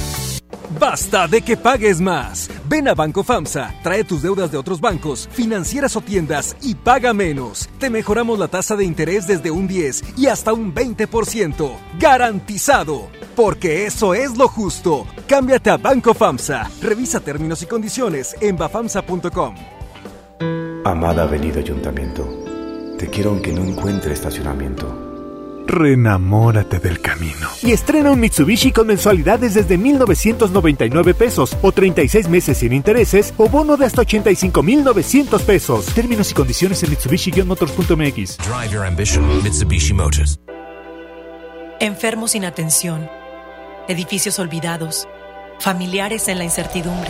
Basta de que pagues más. Ven a Banco FAMSA, trae tus deudas de otros bancos, financieras o tiendas y paga menos. Te mejoramos la tasa de interés desde un 10 y hasta un 20%. Garantizado. Porque eso es lo justo. Cámbiate a Banco FAMSA. Revisa términos y condiciones en bafamsa.com. Amada Avenida Ayuntamiento, te quiero aunque no encuentre estacionamiento. Renamórate del camino. Y estrena un Mitsubishi con mensualidades desde 1,999 pesos o 36 meses sin intereses o bono de hasta 85,900 pesos. Términos y condiciones en Mitsubishi-motors.mx. Drive your ambition, Mitsubishi Motors. Enfermos sin atención, edificios olvidados, familiares en la incertidumbre.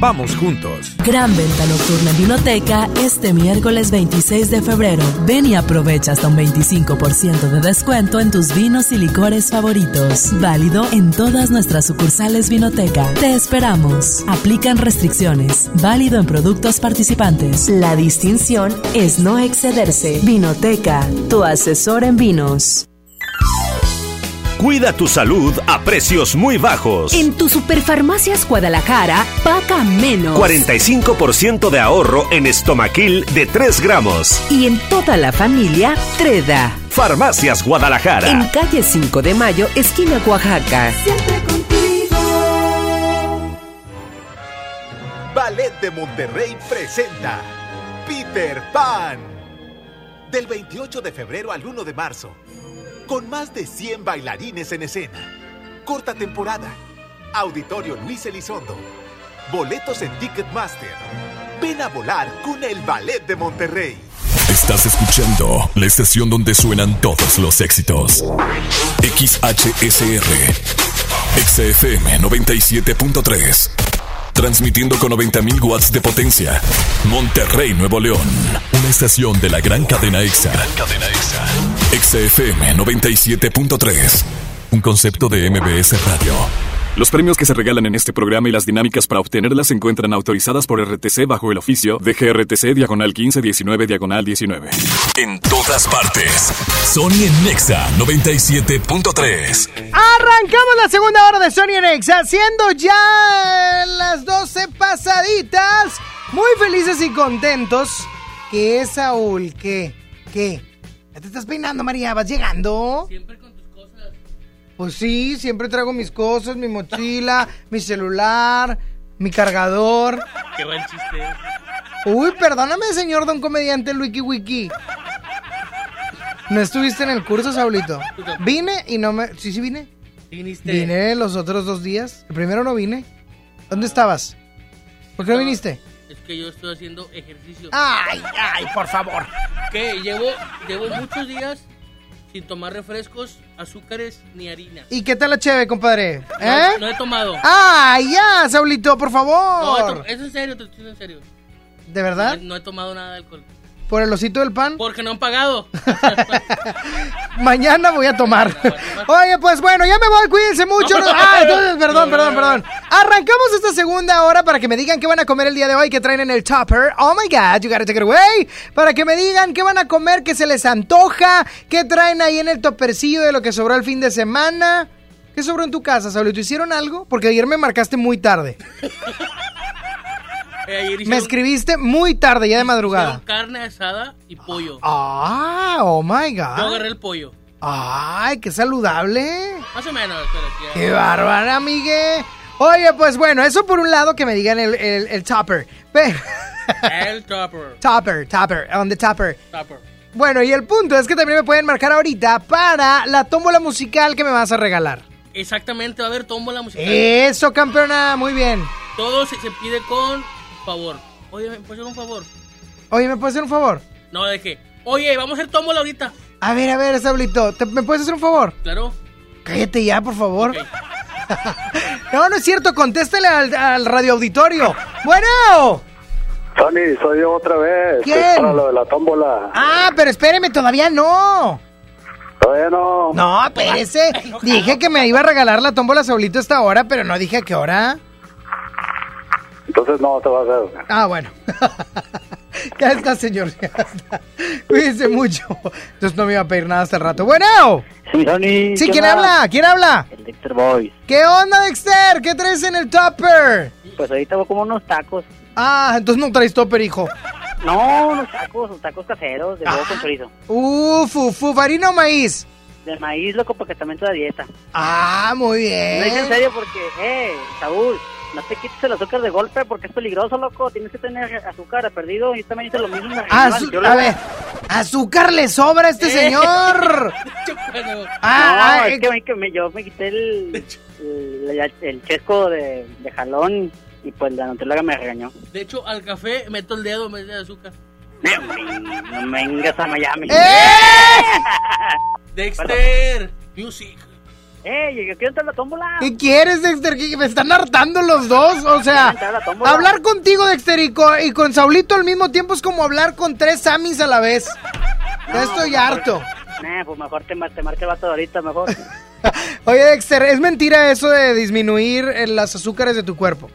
Vamos juntos. Gran venta nocturna en Vinoteca este miércoles 26 de febrero. Ven y aprovecha hasta un 25% de descuento en tus vinos y licores favoritos. Válido en todas nuestras sucursales Vinoteca. Te esperamos. Aplican restricciones. Válido en productos participantes. La distinción es no excederse. Vinoteca, tu asesor en vinos. Cuida tu salud a precios muy bajos. En tu Superfarmacias Guadalajara, paga menos. 45% de ahorro en estomaquil de 3 gramos. Y en toda la familia, Treda. Farmacias Guadalajara. En calle 5 de Mayo, esquina Oaxaca. Siempre contigo. Ballet de Monterrey presenta Peter Pan. Del 28 de febrero al 1 de marzo. Con más de 100 bailarines en escena. Corta temporada. Auditorio Luis Elizondo. Boletos en Ticketmaster. Ven a volar con el Ballet de Monterrey. Estás escuchando la estación donde suenan todos los éxitos. XHSR. XFM 97.3. Transmitiendo con 90.000 watts de potencia. Monterrey, Nuevo León. Una estación de la gran cadena EXA. Cadena EXA. XFM 97.3. Un concepto de MBS Radio. Los premios que se regalan en este programa y las dinámicas para obtenerlas se encuentran autorizadas por RTC bajo el oficio de GRTC Diagonal 1519 Diagonal 19. En todas partes. Sony en Nexa 97.3. Arrancamos la segunda hora de Sony en Exa, siendo ya las 12 pasaditas. Muy felices y contentos. ¿Qué es Saúl? ¿Qué? ¿Qué? ¿Ya te estás peinando, María? ¿Vas llegando? Siempre con. Pues sí, siempre traigo mis cosas, mi mochila, mi celular, mi cargador. Qué buen chiste. Uy, perdóname, señor don comediante Wiki Wiki. ¿No estuviste en el curso, Saulito? Vine y no me... Sí, sí vine. Viniste. Vine los otros dos días. El primero no vine. ¿Dónde estabas? ¿Por qué no viniste? Es que yo estoy haciendo ejercicio. Ay, ay, por favor. Que llevo, llevo muchos días sin tomar refrescos, azúcares ni harina. ¿Y qué tal la cheve, compadre? No, ¿Eh? no he tomado. ¡Ay, ya, Saulito, por No, favor! to- es en serio, te estoy en serio. ¿De verdad? No, no he tomado nada de alcohol. ¿Por el osito del pan? Porque no han pagado. Mañana voy a tomar. Oye, pues bueno, ya me voy, cuídense mucho. No- Ah, entonces, perdón, perdón, perdón. Arrancamos esta segunda hora para que me digan qué van a comer el día de hoy, que traen en el topper. Oh my god, you gotta take it away. Para que me digan qué van a comer, qué se les antoja, qué traen ahí en el toppercillo de lo que sobró el fin de semana. ¿Qué sobró en tu casa, Saulito? ¿Hicieron algo? Porque ayer me marcaste muy tarde. Eh, ayer Me escribiste muy tarde, ya de madrugada. carne asada y pollo. Ah, oh my Yo god. agarré el pollo. Ay, qué saludable. Más o menos, pero Qué bárbara, amigue. Oye, pues bueno, eso por un lado que me digan el, el, el topper. Pe- El topper. topper, topper, on the topper. Topper. Bueno, y el punto es que también me pueden marcar ahorita para la tómbola musical que me vas a regalar. Exactamente, va a haber tómbola musical. Eso, campeona, muy bien. Todo se, se pide con favor. Oye, ¿me puedes hacer un favor? Oye, ¿me puedes hacer un favor? No, de que. Oye, vamos a hacer tómbola ahorita. A ver, a ver, Sablito, ¿te- ¿me puedes hacer un favor? Claro. Cállate ya, por favor. no, no es cierto, contéstale al, al radioauditorio. Bueno. Tony, soy yo otra vez. ¿Quién? Es Para lo de la tómbola. Ah, pero espéreme, todavía no. Todavía no. No, espérese. Dije que me iba a regalar la tómbola Saulito esta hora, pero no dije a qué hora. Entonces no te va a hacer. Ah, bueno. ya está, señor. Ya está. Cuídense mucho. Entonces no me iba a pedir nada hasta el rato. Bueno. Sí, Tony. Sí, ¿qué ¿quién habla? ¿Quién habla? El Dexter Boys. ¿Qué onda, Dexter? ¿Qué traes en el topper? Pues ahorita voy como unos tacos. Ah, entonces no traes topper, hijo. No, unos tacos, unos tacos caseros de huevo con chorizo. Uf, uf, uf, harina o maíz. De maíz, loco, porque también estoy a dieta. Ah, muy No es en bien. serio porque, eh, Saúl, no te quites el azúcar de golpe porque es peligroso, loco. Tienes que tener azúcar perdido. Yo también hice lo mismo. me regañaban, Azu- yo a lo- ver, azúcar le sobra a este Eh. señor. no, Ah, ah, es eh. que, me- que me- yo me quité el, el, el chesco de, de jalón y pues la nutrióloga me regañó. De hecho, al café meto el dedo en vez de azúcar. No me vengas a Miami. Dexter, music. ¡Eh! Yo quiero entrar a la tómbola. ¿Qué quieres, Dexter? ¿Qué- Me están hartando los dos. O sea, hablar contigo, Dexter, y con, y con Saulito al mismo tiempo es como hablar con tres Samis a la vez. Ya No, estoy mejor- harto. Nah, pues mejor te, te marca el vato de ahorita, mejor. Oye, Dexter, ¿es mentira eso de disminuir eh, las azúcares de tu cuerpo?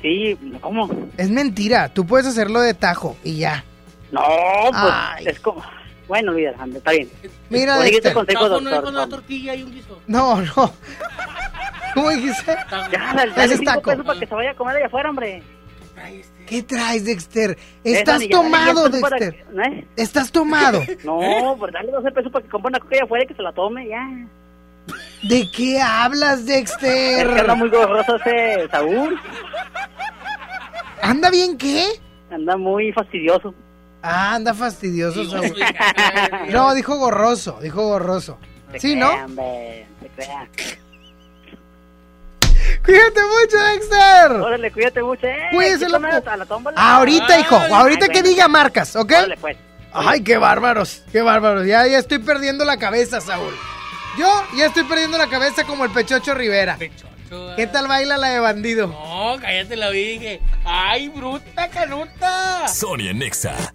Sí, ¿cómo? Es mentira. Tú puedes hacerlo de tajo y ya. No, pues Ay. es como... Bueno, olvídalo, Alejandro, está bien. Mira, Por Dexter. consejo, Está con una- doctor. con una tortilla y un guiso. No, no. ¿Cómo dijiste? Ya, dale, dale es cinco pesos para que se vaya a comer allá afuera, hombre. ¿Qué traes, Dexter? Estás tomado, 10 pesos para Dexter. que- ¿eh? Estás tomado. No, pues dale 12 pesos para que compre una coca allá afuera y que se la tome, ya. ¿De qué hablas, Es Dexter? que anda muy gorroso ese Saúl. ¿Anda bien qué? Anda muy fastidioso. Ah, anda fastidioso, Saúl. No, dijo gorroso, dijo gorroso. Sí, ¿no? crea. Cuídate mucho, Dexter. Órale, cuídate mucho, eh. Cuídese, a la tómbola. Ahorita, hijo, Ay, ahorita que diga marcas, ¿ok? Órale, pues. Ay, qué bárbaros, qué bárbaros. Ya, ya estoy perdiendo la cabeza, Saúl. Yo ya estoy perdiendo la cabeza como el Pechocho Rivera. ¿Qué tal baila la de bandido? No, cállate la dije. ¡Ay, bruta, canuta! Sonia Nexa.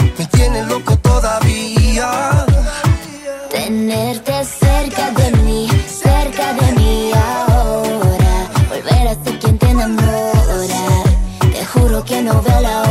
tiene loco todavía. Tenerte cerca de mí, cerca de mí ahora. Volver a ser quien te enamora. Te juro que no veo la hora.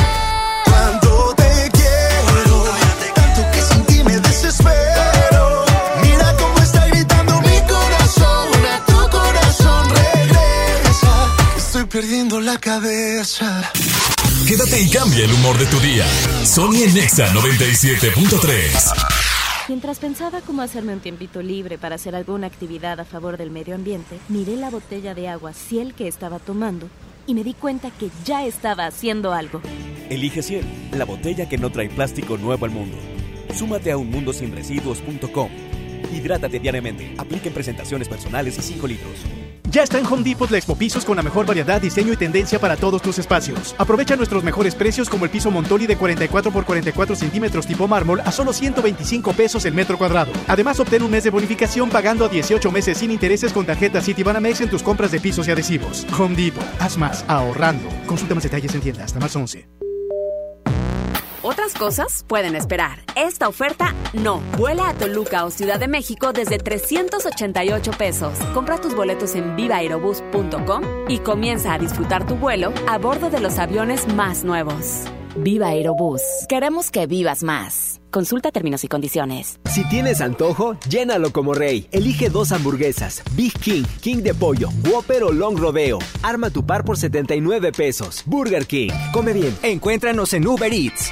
Perdiendo la cabeza. Quédate y cambia el humor de tu día. Sonia Nexa 97.3. Mientras pensaba cómo hacerme un tiempito libre para hacer alguna actividad a favor del medio ambiente, miré la botella de agua Ciel que estaba tomando y me di cuenta que ya estaba haciendo algo. Elige Ciel, la botella que no trae plástico nuevo al mundo. Súmate a unmundosinresiduos.com. Hidrátate diariamente. Apliquen presentaciones personales y 5 litros. Ya está en Home Depot la Expo Pisos con la mejor variedad, diseño y tendencia para todos tus espacios. Aprovecha nuestros mejores precios como el piso Montoli de 44 por 44 centímetros tipo mármol a solo 125 pesos el metro cuadrado. Además, obtén un mes de bonificación pagando a 18 meses sin intereses con tarjeta Citibanamex en tus compras de pisos y adhesivos. Home Depot, haz más ahorrando. Consulta más detalles en tienda hasta más 11. Otras cosas pueden esperar. Esta oferta no. Vuela a Toluca o Ciudad de México desde 388 pesos. Compra tus boletos en vivaerobus.com y comienza a disfrutar tu vuelo a bordo de los aviones más nuevos. Viva Aerobús. Queremos que vivas más. Consulta términos y condiciones. Si tienes antojo, llénalo como rey. Elige dos hamburguesas, Big King, King de pollo, Whopper o Long Rodeo. Arma tu par por 79 pesos. Burger King. Come bien. Encuéntranos en Uber Eats.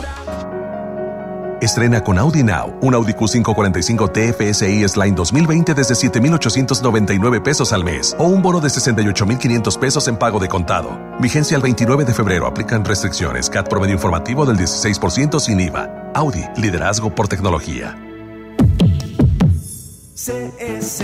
Estrena con Audi Now un Audi Q545 TFSI S-Line 2020 desde 7,899 pesos al mes o un bono de 68,500 pesos en pago de contado. Vigencia el 29 de febrero. Aplican restricciones. CAT promedio informativo del 16% sin IVA. Audi, liderazgo por tecnología. CS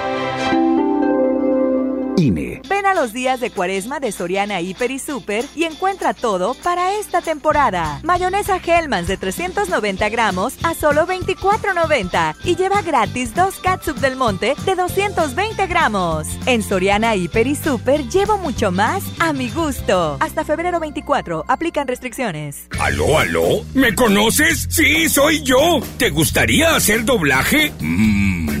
INE. Ven a los días de cuaresma de Soriana Hiper y Super y encuentra todo para esta temporada. Mayonesa Hellmann's de 390 gramos a solo 24.90 y lleva gratis dos catsup del monte de 220 gramos. En Soriana Hiper y Super llevo mucho más a mi gusto. Hasta febrero 24, aplican restricciones. ¿Aló, aló? ¿Me conoces? Sí, soy yo. ¿Te gustaría hacer doblaje? Mmm,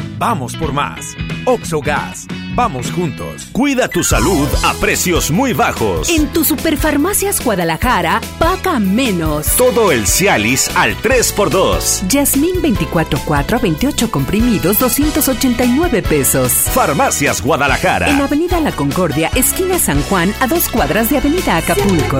Vamos por más. Oxogas. Vamos juntos. Cuida tu salud a precios muy bajos. En tu Superfarmacias Guadalajara, paga menos. Todo el Cialis al 3x2. Yasmín 24-4 a 28 comprimidos, 289 pesos. Farmacias Guadalajara. En Avenida La Concordia, esquina San Juan, a dos cuadras de Avenida Acapulco.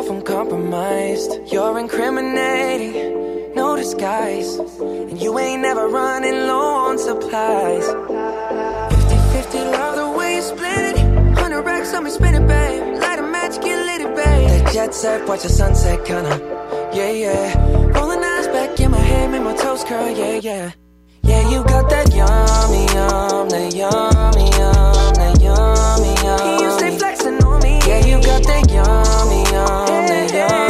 myself, I'm compromised. You're incriminating, no disguise. And you ain't never running low on supplies. 50 50, love the way you split it. 100 racks on me, spin it, babe. Light a match, get lit, it, babe. That jet set, watch the sunset, kinda. Yeah, yeah. Rolling eyes back in my head, make my toes curl, yeah, yeah. Yeah, you got that yummy, yum, that yummy, yum, that yummy, yum. You stay flexing on me. Yeah, you got that yummy, yum, that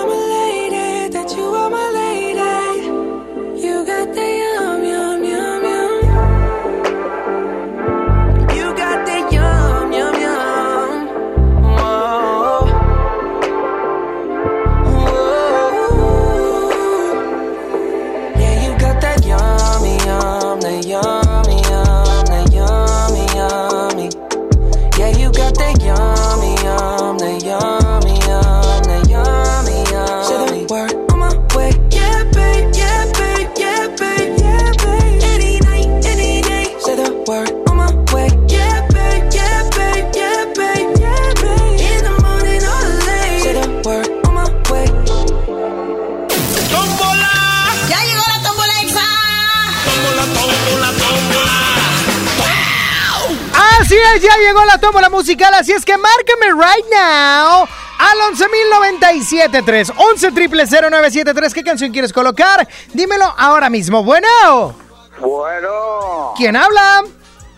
Ya llegó la tómbola musical, así es que márcame right now al 11.097.3, 11 triple 0973. ¿Qué canción quieres colocar? Dímelo ahora mismo. Bueno, Bueno, ¿quién habla?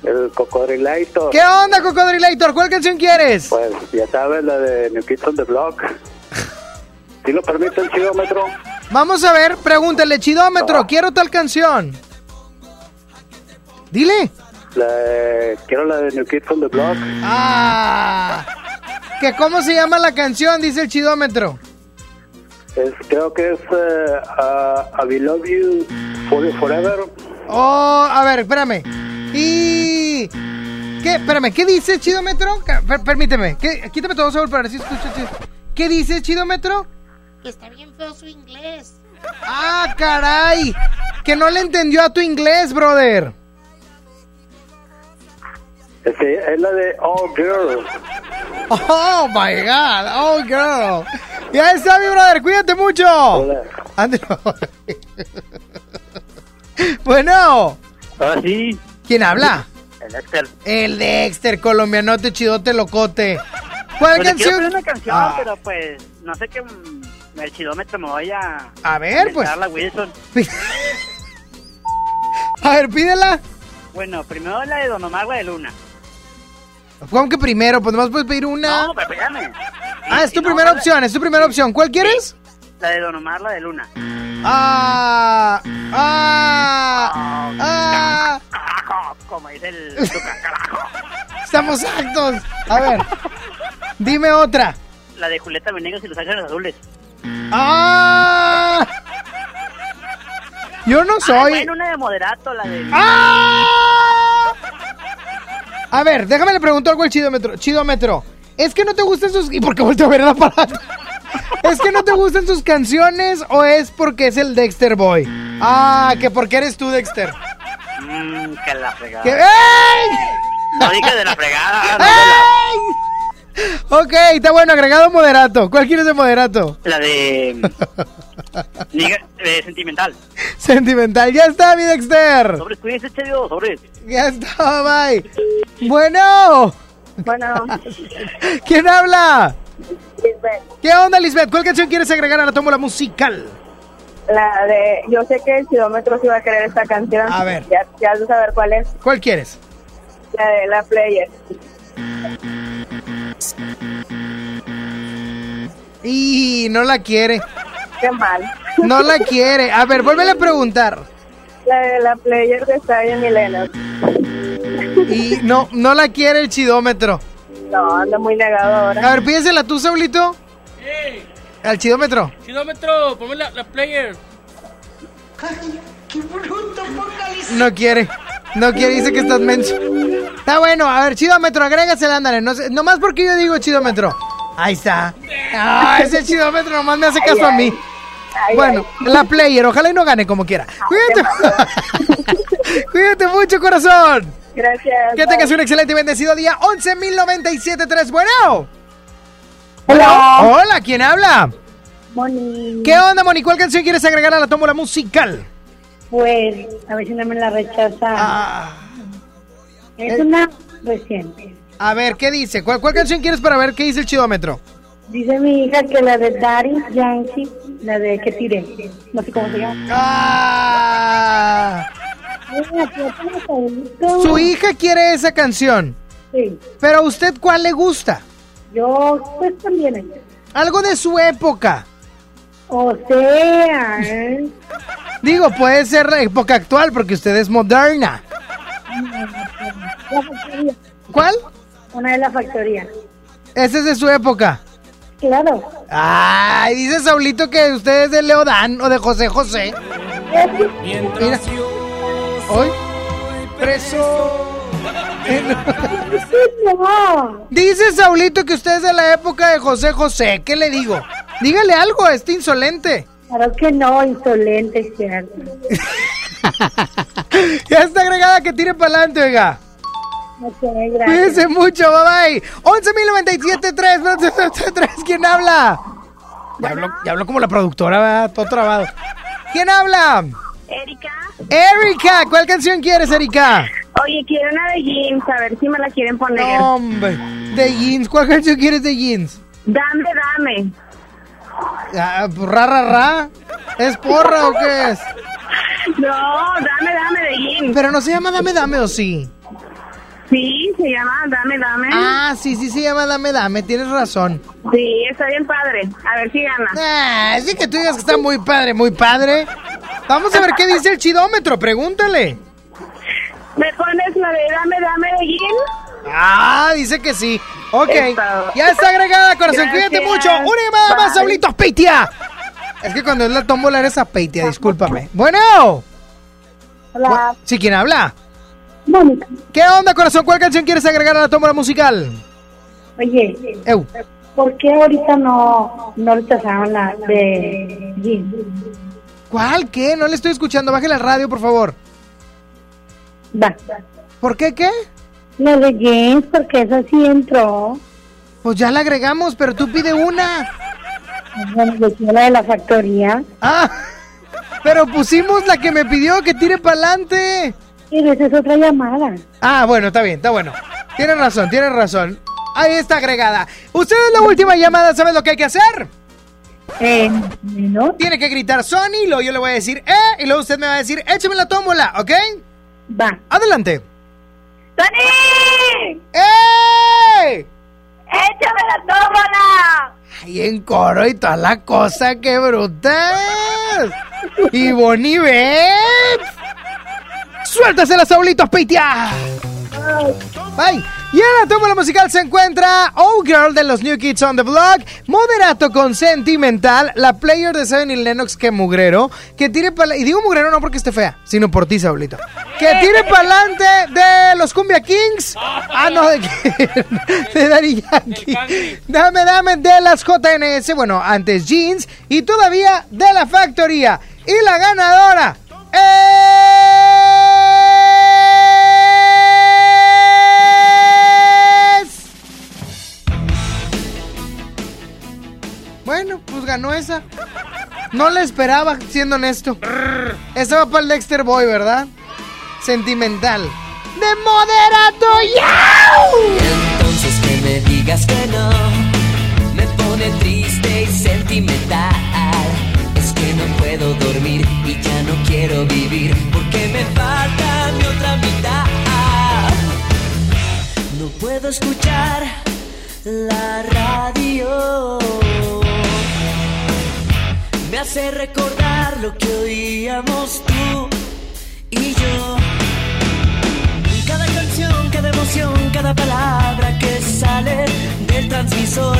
el cocodrilator. ¿Qué onda, Cocodrilator? ¿Cuál canción quieres? Pues ya sabes, la de New Kids on the Block. ¿Sí lo permite el kilómetro? Vamos a ver, pregúntale, chidómetro, quiero tal canción. Dile. La de- quiero la de New Kids on the Block. Ah, que cómo se llama la canción, dice el chidómetro. Es, creo que es eh, uh, I Will Love You for Forever. Oh, a ver, espérame. Y... ¿Qué? Espérame, ¿qué dice chidómetro? Per- permíteme, ¿qué? quítame todo sobre para ver si escucho chido. ¿Qué dice chidómetro? Que está bien feo su inglés. Ah, caray. Que no le entendió a tu inglés, brother. Es, es la de Oh Girl. Oh my god, oh girl. Ya está, mi brother, cuídate mucho. Ande- bueno. Ah, sí. ¿Quién habla? El Excel. El Dexter, colombianote, chidote, locote. ¿Cuál Pues canción? una canción, Ah, pero pues no sé qué el chidómetro me vaya A ver, pues. la Wilson. A ver, pídela. Bueno, primero la de Don Omar, de Luna. ¿Cómo que primero? Pues nomás puedes pedir una. No, pero espérame. ah, es tu primera opción, es tu primera opción. ¿Cuál quieres? La de Don Omar, la de Luna. Ah, ah, ah. Como dice el carajo. Estamos actos. A ver, dime otra. La de Julieta Venegas y los Ángeles Azules. Ah. Yo no Ah, soy. bueno, una de Moderato, la de... ¡Ah! A ver, déjame le pregunto algo al chidómetro. Chidómetro, ¿es que no te gustan sus... ¿Y por qué a ver el aparato? ¿Es que no te gustan sus canciones o es porque es el Dexter Boy? Ah, que porque eres tú, Dexter. Mmm, que la fregada. Que- ¡Ey! No dije de la fregada. no ¡Ey! Ok, está bueno, agregado moderato. ¿Cuál quieres de moderato? de la... La de... De Sentimental. Sentimental. Ya está, mi Dexter. Sobres, cuídense, chévere, sobres. Ya está, bye. Bueno. Bueno. ¿Quién habla? ¿Qué onda, Lisbeth? ¿Cuál canción quieres agregar a la tómbola musical? La de. Yo sé que el kilómetro va a querer esta canción. A ver. Ya, ya has de saber cuál es. ¿Cuál quieres? La de la player. Y no la quiere. Qué mal. No la quiere. A ver, vuélvele a preguntar. La de la player de Zion Lennox. Y no, no la quiere el chidómetro. No, anda muy negado ahora. A ver, pídesela tú, Saulito. Al chidómetro. Chidómetro, ponme la, la player. ¡Qué bruto! No quiere. No quiere, dice que estás menso. Está bueno, a ver, chidómetro, agrégasela, ándale. No sé, nomás porque yo digo chidómetro. Ahí está. Ah, ese chidómetro nomás me hace caso a mí. Bueno, la player, ojalá y no gane como quiera. Cuídate. Cuídate mucho, corazón. Gracias. Que tengas un excelente y bendecido día. 11.097.3. Bueno. Hola. Hola, ¿quién habla? Moni. ¿Qué onda, Moni? ¿Cuál canción quieres agregar a la tómbola musical? Pues, a ver si no me la rechaza. Ah. Es una reciente. A ver, ¿qué dice? ¿Cuál, cuál canción quieres para ver qué dice el chidómetro? Dice mi hija que la de Daddy Yankee, la de que tiré. No sé cómo se llama. Ah. Su hija quiere esa canción. Sí. Pero a usted, ¿cuál le gusta? Yo, pues también. Algo de su época. O sea, ¿eh? Digo, puede ser la época actual porque usted es moderna. La. ¿Cuál? Una de la factoría. Ese es de su época. Claro. Ay, dice Saulito que usted es de Leodán o de José José. Mira. Hoy. Preso. Dice Saulito que usted es de la época de José José. ¿Qué le digo? Dígale algo a este insolente. Claro que no, insolente, cierto. Ya está agregada que tire para adelante, oiga. Ok, gracias. Cuídense mucho, bye bye. 11.097.3. ¿Quién habla? Ya habló, ya habló como la productora, ¿verdad? Todo trabado. ¿Quién habla? Erika. Erika, ¿cuál canción quieres, Erika? Oye, quiero una de jeans, a ver si me la quieren poner. No, hombre. De jeans, ¿cuál canción quieres de jeans? Dame, dame. Ah, ra, ra, ra. ¿Es porra o qué es? No, dame, dame de jeans. Pero no se llama Dame Dame o sí. Sí, se llama Dame, dame. Ah, sí, sí se llama Dame Dame, tienes razón. Sí, está bien padre. A ver si gana. Ah, sí que tú digas que está muy padre, muy padre. Vamos a ver qué dice el chidómetro, pregúntale. ¿Me pones la de Dame, dame de jeans? Ah, dice que sí. Ok, ya está agregada, corazón, Gracias. cuídate mucho. Una llamada más, Bye. Saulito Peitia. Es que cuando es la tómbola eres a Peitia, discúlpame. Bueno. Hola. ¿Sí quién habla? Mónica. ¿Qué onda, corazón? ¿Cuál canción quieres agregar a la tómbola musical? Oye, Eu. ¿por qué ahorita no, no rechazaron la de jeans? ¿Cuál? ¿Qué? No le estoy escuchando. Baje la radio, por favor. Va. ¿Por qué qué? La de jeans, porque esa sí entró. Pues ya la agregamos, pero tú pide una. Bueno, yo quiero la de la factoría. Ah, pero pusimos la que me pidió que tire para adelante. Y esa es otra llamada. Ah, bueno, está bien, está bueno. Tienes razón, tienes razón. Ahí está agregada. Usted es la última llamada, ¿sabes lo que hay que hacer? Eh, ¿no? Tiene que gritar Sony, luego yo le voy a decir eh, y luego usted me va a decir échame la tómbola, ¿ok? Va. Adelante. ¡Tony! ¡Eh! ¡Échame la tómbola! Ahí en coro y toda la cosa, qué brutal. Y Bonnie Beps. Suéltase las Saulitos, Peitia. Bye. Y en la tómbola musical se encuentra Oh Girl de los New Kids on the Block, Moderato con Sentimental, la player de Seven y Lennox que mugrero, que tire para y digo mugrero no porque esté fea, sino por ti, Saulito. Que tire para adelante de los Cumbia Kings. Ah, no, de, de Daddy Yankee. Dame, dame de las JNS, bueno, antes Jeans y todavía de la factoría. Y la ganadora es... Bueno, pues ganó esa. No la esperaba, siendo honesto. Esa va para el Dexter Boy, ¿verdad? Sentimental. ¡De moderato ya! Entonces que me digas que no me pone triste y sentimental. Es que no puedo dormir y ya no quiero vivir porque me falta mi otra mitad. No puedo escuchar la radio. Me hace recordar lo que oíamos tú y yo. Cada canción, cada emoción, cada palabra que sale del transmisor.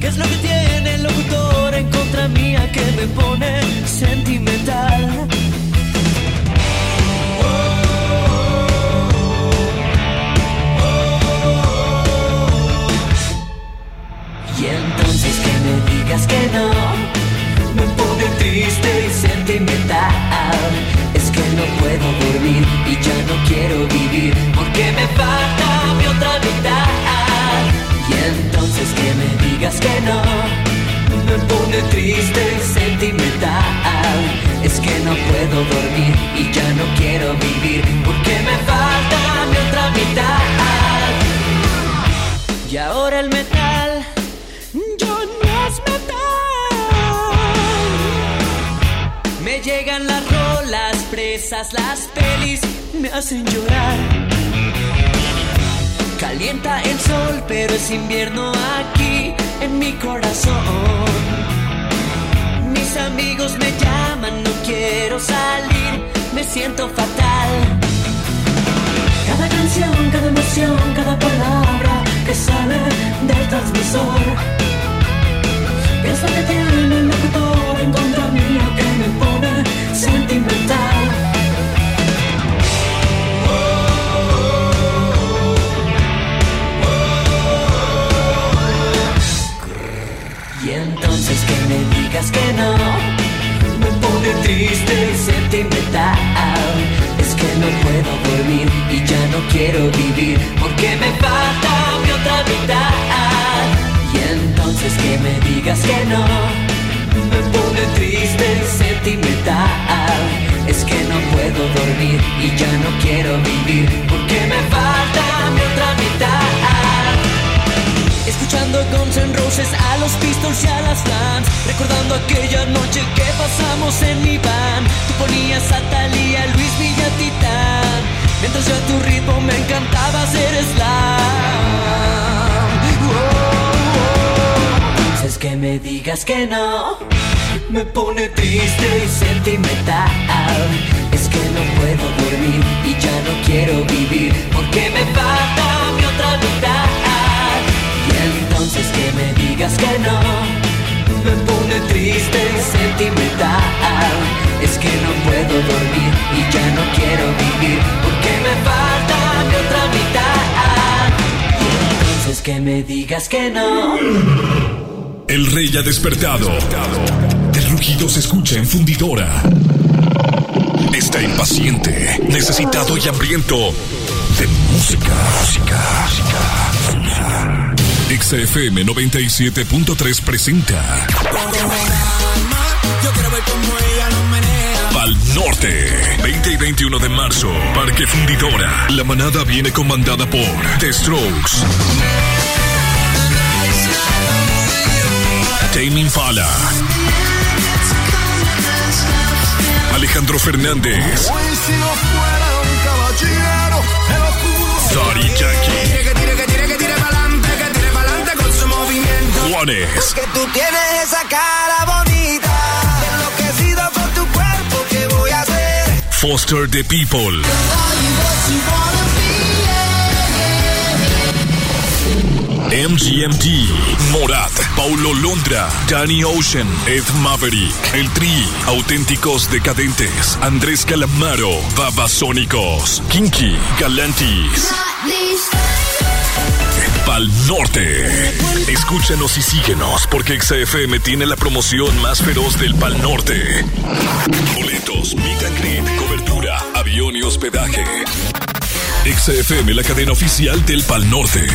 ¿Qué es lo que tiene el locutor en contra mía que me pone sentimental? Y que no, me pone triste y sentimental. Es que no puedo dormir y ya no quiero vivir porque me falta mi otra mitad. Y entonces que me digas que no, me pone triste y sentimental. Las pelis me hacen llorar. Calienta el sol, pero es invierno aquí en mi corazón. Mis amigos me llaman, no quiero salir, me siento fatal. Cada canción, cada emoción, cada palabra que sale del transmisor. Lo que tiene el locutor en contra mío que me pone sentimental. Digas que no. Me pone triste y sentimental. Es que no puedo dormir y ya no quiero vivir Porque me falta mi otra mitad. Y entonces que me digas que no. Me pone triste y sentimental. Es que no puedo dormir y ya no quiero vivir Porque me falta mi otra mitad Escuchando Guns N' Roses a los Pistols y a las Lambs Recordando aquella noche que pasamos en mi van. Tú ponías a Thalía, Luis Villatitán Mientras yo a tu ritmo me encantaba hacer slam. Oh, oh. Entonces que me digas que no Me pone triste y sentimental. Es que no puedo dormir y ya no quiero vivir Porque me falta mi otra mitad y entonces que me digas que no Me pone triste y sentimental Es que no puedo dormir y ya no quiero vivir Porque me falta mi otra mitad Y entonces que me digas que no El rey ha despertado. El rugido se escucha en fundidora. Está impaciente, necesitado y hambriento de música. Música. XFM 97.3 presenta. Pal Norte. 20 y 21 de marzo, Parque Fundidora. La manada viene comandada por The Strokes. Tame Impala. Alejandro Fernández. Hoy si Que tú tienes esa cara bonita. Enloquecido con tu cuerpo, ¿qué voy a hacer? Foster the People. MGMT, Morat, Paulo Londra, Danny Ocean, Ed Maverick, El Tri, Auténticos Decadentes, Andrés Calamaro, Babasónicos, Kinky, Galantis. Pal Norte. Escúchanos y síguenos porque XFM tiene la promoción más feroz del Pal Norte. Boletos, meet and greet, cobertura, avión y hospedaje. XFM, la cadena oficial del Pal Norte.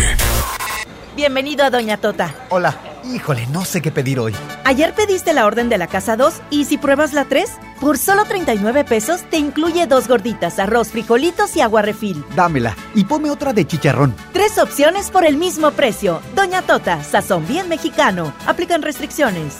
Bienvenido a Doña Tota. Hola. Híjole, no sé qué pedir hoy. Ayer pediste la orden de la casa 2 y si pruebas la 3, por solo 39 pesos te incluye dos gorditas, arroz, frijolitos y agua refil. Dámela y ponme otra de chicharrón. Tres opciones por el mismo precio. Doña Tota, sazón bien mexicano. Aplican restricciones.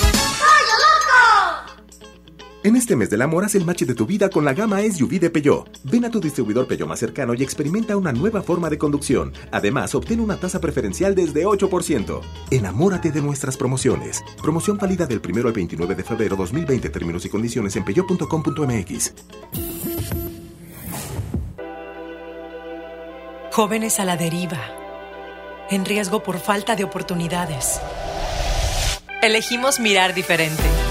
En este mes del amor haz el match de tu vida con la gama SUV de Peugeot. Ven a tu distribuidor Peugeot más cercano y experimenta una nueva forma de conducción. Además, obtén una tasa preferencial desde 8%. Enamórate de nuestras promociones. Promoción válida del 1 al 29 de febrero 2020. Términos y condiciones en peugeot.com.mx. Jóvenes a la deriva, en riesgo por falta de oportunidades. Elegimos mirar diferente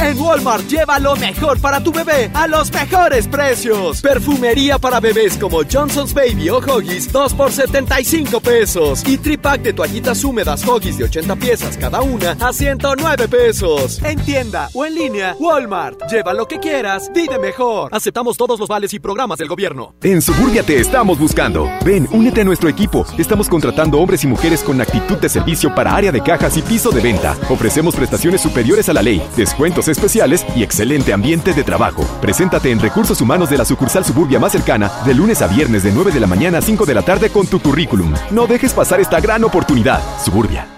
En Walmart lleva lo mejor para tu bebé a los mejores precios. Perfumería para bebés como Johnson's Baby o Huggies 2 por 75 pesos. Y tripack de toallitas húmedas Huggies de 80 piezas cada una a 109 pesos. En tienda o en línea, Walmart. Lleva lo que quieras, vive mejor. Aceptamos todos los vales y programas del gobierno. En Suburbia te estamos buscando. Ven, únete a nuestro equipo. Estamos contratando hombres y mujeres con actitud de servicio para área de cajas y piso de venta. Ofrecemos prestaciones superiores a la ley, descuentos especiales y excelente ambiente de trabajo. Preséntate en Recursos Humanos de la sucursal Suburbia más cercana de lunes a viernes de 9 de la mañana a 5 de la tarde con tu currículum. No dejes pasar esta gran oportunidad. Suburbia.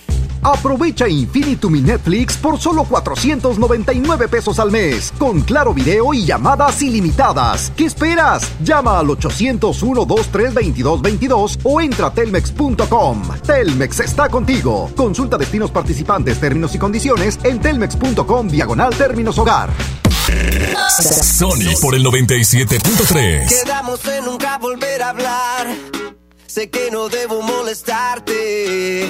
Aprovecha Infinitum y Netflix por solo 499 pesos al mes, con claro video y llamadas ilimitadas. ¿Qué esperas? Llama al 801-23222 o entra a telmex.com. Telmex está contigo. Consulta destinos participantes, términos y condiciones en telmex.com diagonal términos hogar. Sony por el 97.3. Quedamos en nunca volver a hablar. Sé que no debo molestarte.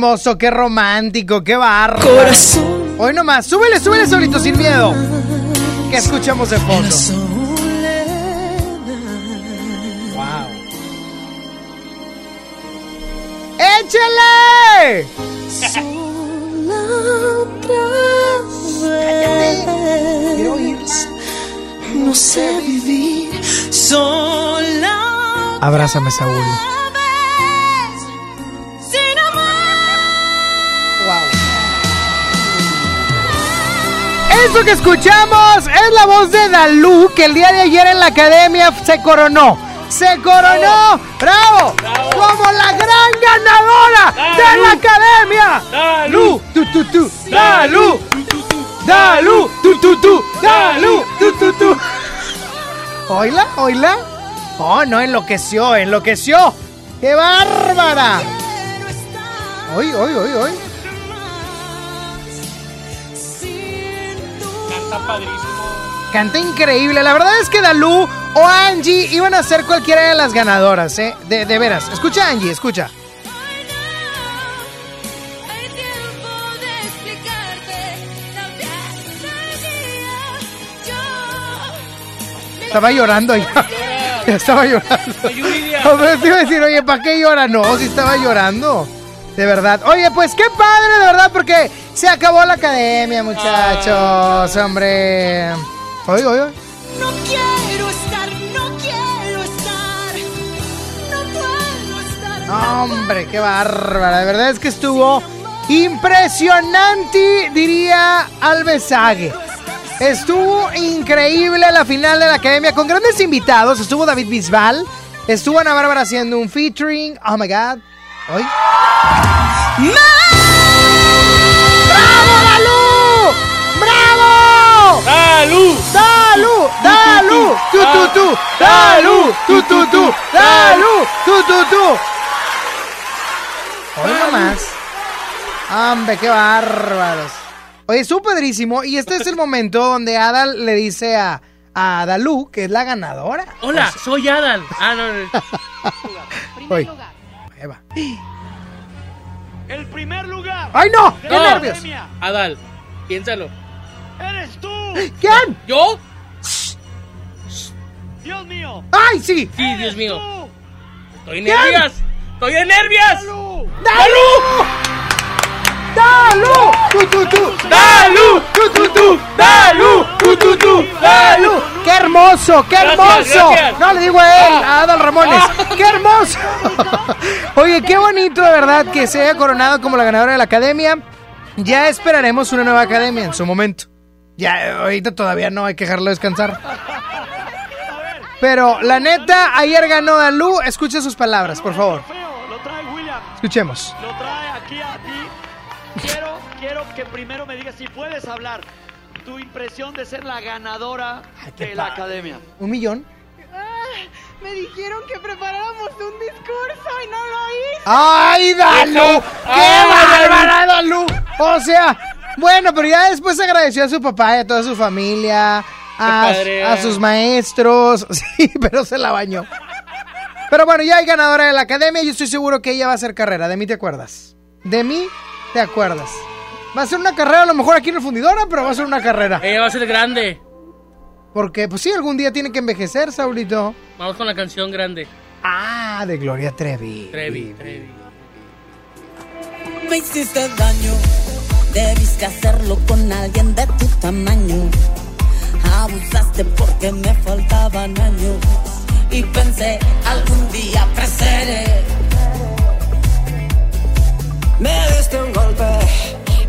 Hermoso, qué romántico, qué barro. Corazón. Hoy nomás, súbele, súbele solito, sin miedo. Que escuchamos de fondo. Wow. ¡Échale! Quiero No sé vivir sola. Abrázame, Saúl. Eso que escuchamos es la voz de Dalú, que el día de ayer en la academia se coronó. Se coronó, bravo, como la gran ganadora de la academia. Dalú, tu tu tu, Dalú, Dalú, tu tu tu, Dalú, tu tu tu. ¿Oila? ¿Oila? Oh, no, enloqueció, enloqueció. ¡Qué bárbara! Hoy, hoy, hoy, hoy. Padrísimo. Canta increíble. La verdad es que Dalú o Angie iban a ser cualquiera de las ganadoras, ¿eh? De, de veras. Escucha, Angie, escucha. Estaba llorando ya. Ya estaba llorando. Ver, te iba a decir, oye, ¿para qué llora? No, si estaba llorando. De verdad. Oye, pues qué padre, de verdad, porque se acabó la academia, muchachos. Hombre. Oye, oye. No quiero estar, no quiero estar, no puedo estar. Hombre, qué bárbara. De verdad es que estuvo impresionante, diría Alvesague. Estuvo increíble la final de la academia con grandes invitados. Estuvo David Bisbal. Estuvo Ana Bárbara haciendo un featuring. Oh my god. Hoy. ¡Bravo, Dalú! ¡Bravo! ¡Dalú! ¡Dalú! ¡Dalú! ¡Tu, tu, tu! ¡Dalú! ¡Tu, tu, tu! ¡Dalú! ¡Tu, tu, tu! Hoy nomás. Hombre, qué bárbaros. Oye, estuvo padrísimo. Y este es el momento donde Adal le dice a, a Dalú, que es la ganadora. Hola, soy Adal. Ah, no, no. Oye. Ahí va. El primer lugar. ¡Ay, no! ¡Qué No. nervios! Adal, piénsalo. Eres tú. ¿Quién? ¿Yo? Dios mío. ¡Ay, sí! Sí, Dios mío. Estoy en nervias. Estoy en nervias. ¡Dalú! ¡Dalú! ¡Tu, tu, tu! ¡Dalú! ¡Tu, tu, tu! ¡Dalú! ¡Tu, tu, tu! ¡Dalú! ¡Qué hermoso! ¡Qué hermoso! gracias. No, le digo a él, a Adal Ramones. ¡Qué hermoso! Oye, qué bonito de verdad que se haya coronado como la ganadora de la academia. Ya esperaremos una nueva academia en su momento. Ya, ahorita todavía no, hay que dejarlo descansar. Pero la neta, ayer ganó Dalú. Escuche sus palabras, por favor. Escuchemos. Lo trae aquí a que primero me digas si puedes hablar tu impresión de ser la ganadora de la academia. ¿Un millón? Me dijeron que preparáramos un discurso y no lo hice. ¡Ay, Dalú! ¡Qué bárbara, Dalú! O sea, bueno, pero ya después agradeció a su papá y a toda su familia, a, sus maestros. Sí, pero se la bañó. Pero bueno, ya hay ganadora de la academia. Yo estoy seguro que ella va a hacer carrera. ¿De mí te acuerdas? ¿De mí te acuerdas? Va a ser una carrera, a lo mejor aquí en el fundidora, pero va a ser una carrera. Ella va a ser grande. Porque, pues sí, algún día tiene que envejecer, Saulito. Vamos con la canción grande. Ah, de Gloria Trevi. Trevi, Trevi. Me hiciste daño, debiste hacerlo con alguien de tu tamaño. Abusaste porque me faltaban años y pensé algún día creceré. Me diste un golpe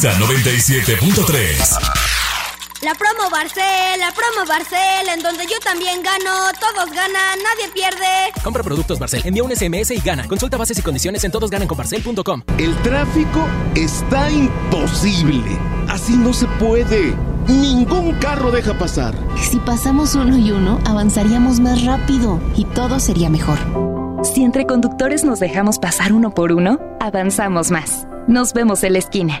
Sony en Nexa 97.3. La promo Barcel, la promo Barcel, en donde yo también gano, todos ganan, nadie pierde. Compra productos Barcel, envía un SMS y gana. Consulta bases y condiciones en todosgananconbarcel.com. El tráfico está imposible. Así no se puede. Ningún carro deja pasar. Si pasamos uno y uno, avanzaríamos más rápido y todo sería mejor. Si entre conductores nos dejamos pasar uno por uno, avanzamos más. Nos vemos en la esquina.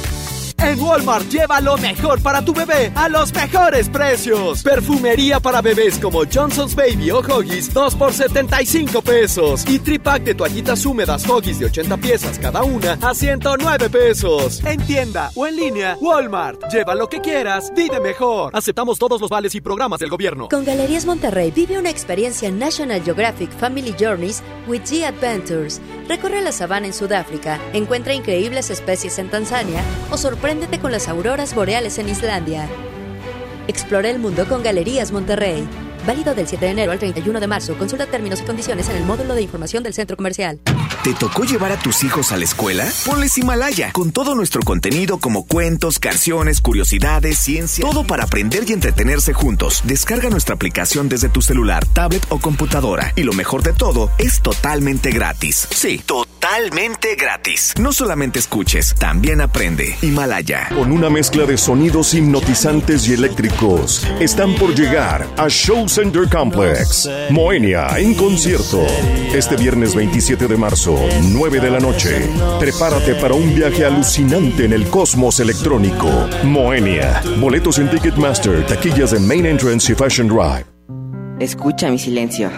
En Walmart lleva lo mejor para tu bebé a los mejores precios. Perfumería para bebés como Johnson's Baby o Huggies, 2 por 75 pesos. Y tripack de toallitas húmedas Huggies de 80 piezas cada una a 109 pesos. En tienda o en línea, Walmart. Lleva lo que quieras, vive mejor. Aceptamos todos los vales y programas del gobierno. Con Galerías Monterrey vive una experiencia National Geographic Family Journeys with G Adventures. Recorre la sabana en Sudáfrica, encuentra increíbles especies en Tanzania o sorpréndete con las auroras boreales en Islandia. Explora el mundo con Galerías Monterrey. Válido del 7 de enero al 31 de marzo. Consulta términos y condiciones en el módulo de información del centro comercial. ¿Te tocó llevar a tus hijos a la escuela? Ponles Himalaya, con todo nuestro contenido como cuentos, canciones, curiosidades, ciencia, todo para aprender y entretenerse juntos. Descarga nuestra aplicación desde tu celular, tablet o computadora. Y lo mejor de todo, es totalmente gratis. Sí, totalmente gratis. No solamente escuches, también aprende. Himalaya. Con una mezcla de sonidos hipnotizantes y eléctricos, están por llegar a Show Center Complex. Moenia en concierto. Este viernes 27 de marzo, 9 de la noche. Prepárate para un viaje alucinante en el cosmos electrónico. Moenia. Boletos en Ticketmaster, taquillas en Main Entrance y Fashion Drive. Escucha mi silencio.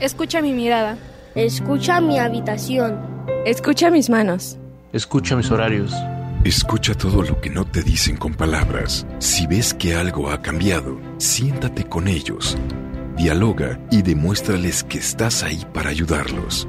Escucha mi mirada. Escucha mi habitación. Escucha mis manos. Escucha mis horarios. Escucha todo lo que no te dicen con palabras. Si ves que algo ha cambiado, siéntate con ellos. Dialoga y demuéstrales que estás ahí para ayudarlos.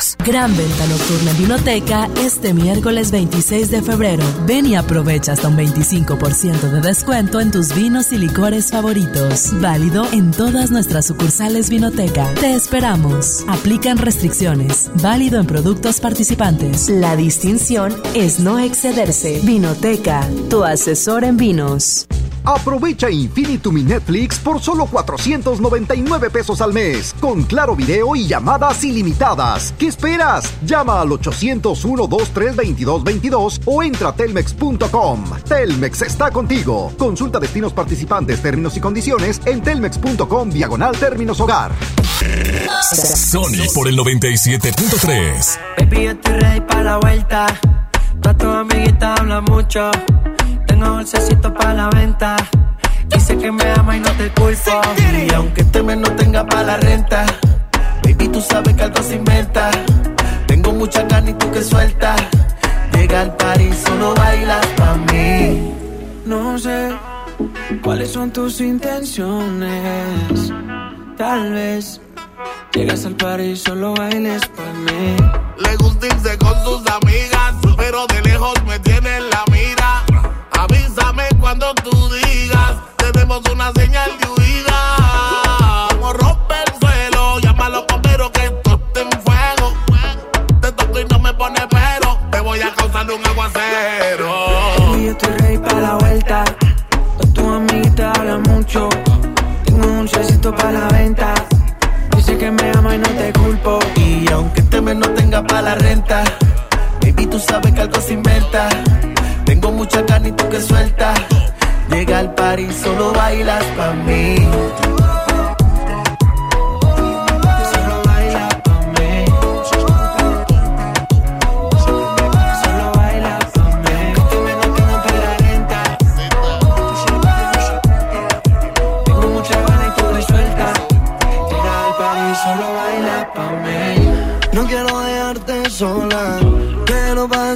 Gran venta nocturna en Vinoteca este miércoles 26 de febrero. Ven y aprovecha hasta un 25% de descuento en tus vinos y licores favoritos. Válido en todas nuestras sucursales Vinoteca. Te esperamos. Aplican restricciones. Válido en productos participantes. La distinción es no excederse. Vinoteca, tu asesor en vinos. Aprovecha Infinitum y Netflix por solo 499 pesos al mes, con claro video y llamadas ilimitadas. ¿Qué esperas? Llama al 801-232-2222 o entra a telmex.com. Telmex está contigo. Consulta destinos participantes, términos y condiciones en telmex.com diagonal términos hogar. Sony por el 97.3. Baby, yo estoy ready para la vuelta. Toda tu amiguita habla mucho. Tengo dulcecito para la venta. Dice que me ama y no te culpo. Y aunque este mes no tenga para la renta, baby, tú sabes que algo se inventa. Tengo mucha carne y tú que suelta. Llega al París, solo bailas pa' mí. No sé cuáles son tus intenciones. Tal vez llegas al París, solo bailes pa' mí. Le gusta irse con sus amigas, pero de lejos me tiene en la mira. Avísame cuando tú digas, tenemos una señal de huida. Como rompe el suelo, llámalo pero que esto esté en fuego. Te toco y no me pone pero, te voy a causar un aguacero. Baby, yo estoy ready para la vuelta. Toda tu amiguita habla mucho. Tengo un dulcecito para la venta. Dice que me ama y no te culpo. Y aunque este mes no tenga para la renta, baby, tú sabes que algo se inventa. Tengo mucha carne y tú que suelta. Llega al París, solo bailas pa' mí.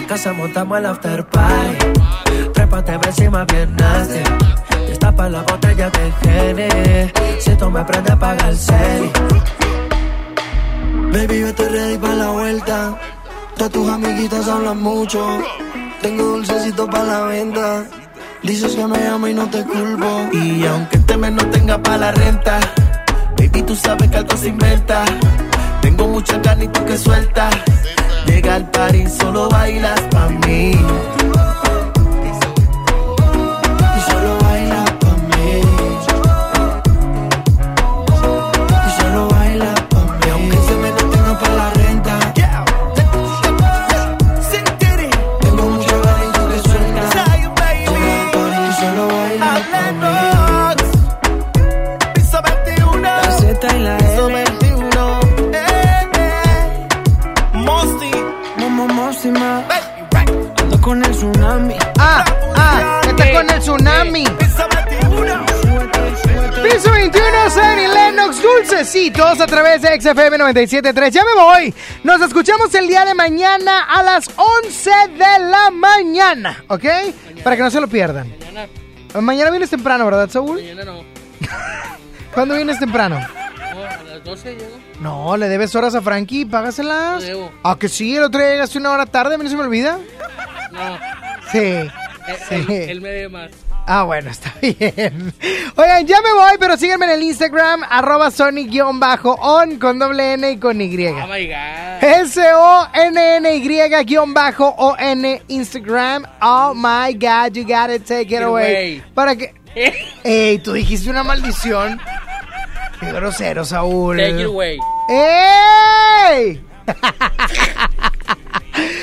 En casa montamos el after party. Trépate encima bien nasty. Te tapa la botella de Gene. Si tú me aprendes, paga el serie. Baby, yo estoy ready para la vuelta. Todas tus amiguitas hablan mucho. Tengo dulcecito para la venta. Dices que me amo y no te culpo. Y aunque este mes no tenga para la renta, baby, tú sabes que algo se inventa. Tengo mucha carne y tú que suelta. Llega al París, solo bailas pa' mí. Dulcecitos a través de XFM 97.3. Ya me voy. Nos escuchamos el día de mañana a las 11 de la mañana, ¿ok? Para que no se lo pierdan. Mañana, Mañana vienes temprano, ¿verdad, Saúl? mañana no. ¿Cuándo vienes temprano? No, a las 12 llego. No, le debes horas a Frankie, págaselas. No debo. Ah, que sí, el otro día llegaste una hora tarde, a mí no se me olvida. No, Sí. él, Sí. él- él me debe más. Ah, bueno, está bien. Oigan, ya me voy, pero síganme en el Instagram, arroba Sonic-on con doble N y con Y. Oh my god. S-O-N-N-Y-O-N Instagram. Oh my God, you gotta take it Get away. away. Para que. Ey, tú dijiste una maldición. Qué grosero, Saúl. Take it away. ¡Ey!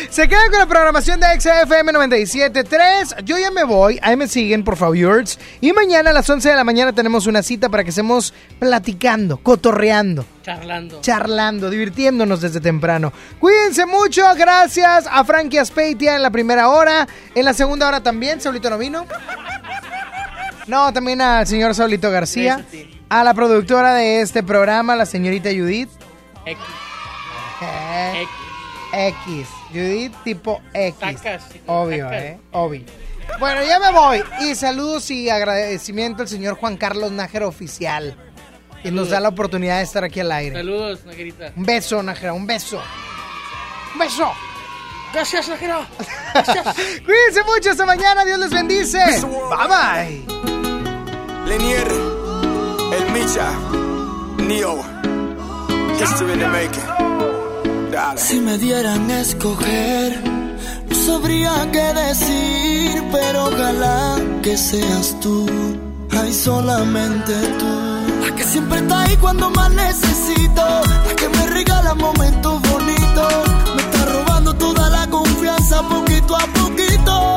Se quedan con la programación de XFM 97.3. Yo ya me voy. Ahí me siguen, por favor. Y mañana a las 11 de la mañana tenemos una cita para que estemos platicando, cotorreando. Charlando. Charlando, divirtiéndonos desde temprano. Cuídense mucho. Gracias a Frankie Aspeitia en la primera hora. En la segunda hora también. Saulito no vino. No, también al señor Saulito García. A la productora de este programa, la señorita Judith. X. Eh, X. Judith tipo X. Obvio, sacas. ¿eh? Obvio. Bueno, ya me voy. Y saludos y agradecimiento al señor Juan Carlos Nájera Oficial. Que nos da la oportunidad de estar aquí al aire. Saludos, Nagerita. Un beso, Nájera, un beso. Un beso. Gracias, Najera. Cuídense mucho esta mañana. Dios les bendice. Bye bye. Lenier, El Micha, Neo, History in the Making. Si me dieran a escoger, no sabría qué decir, pero ojalá que seas tú, ay solamente tú. La que siempre está ahí cuando más necesito, la que me regala momentos bonitos, me está robando toda la confianza poquito a poquito.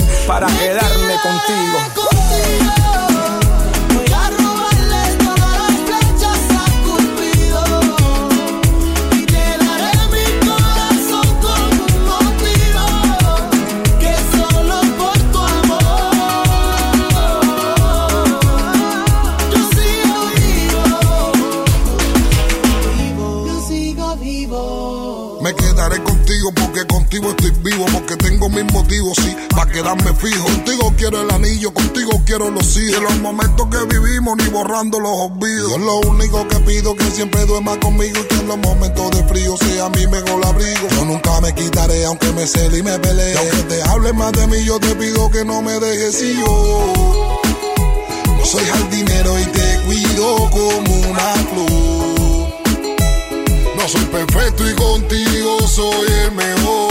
para quedarme contigo. Voy a robarle todas las flechas a Cupido Y te daré mi corazón con un motivo Que solo por tu amor. Yo sigo vivo. Yo sigo vivo. Me quedaré contigo porque contigo estoy porque tengo mis motivos, sí, para quedarme fijo. Contigo quiero el anillo, contigo quiero los hijos. De los momentos que vivimos, ni borrando los olvidos. Yo lo único que pido que siempre duerma conmigo y que en los momentos de frío sea mi mejor abrigo. Yo nunca me quitaré, aunque me cele y me pelee. Y aunque te hable más de mí, yo te pido que no me dejes y yo. No soy jardinero y te cuido como una flor. No soy perfecto y contigo soy el mejor.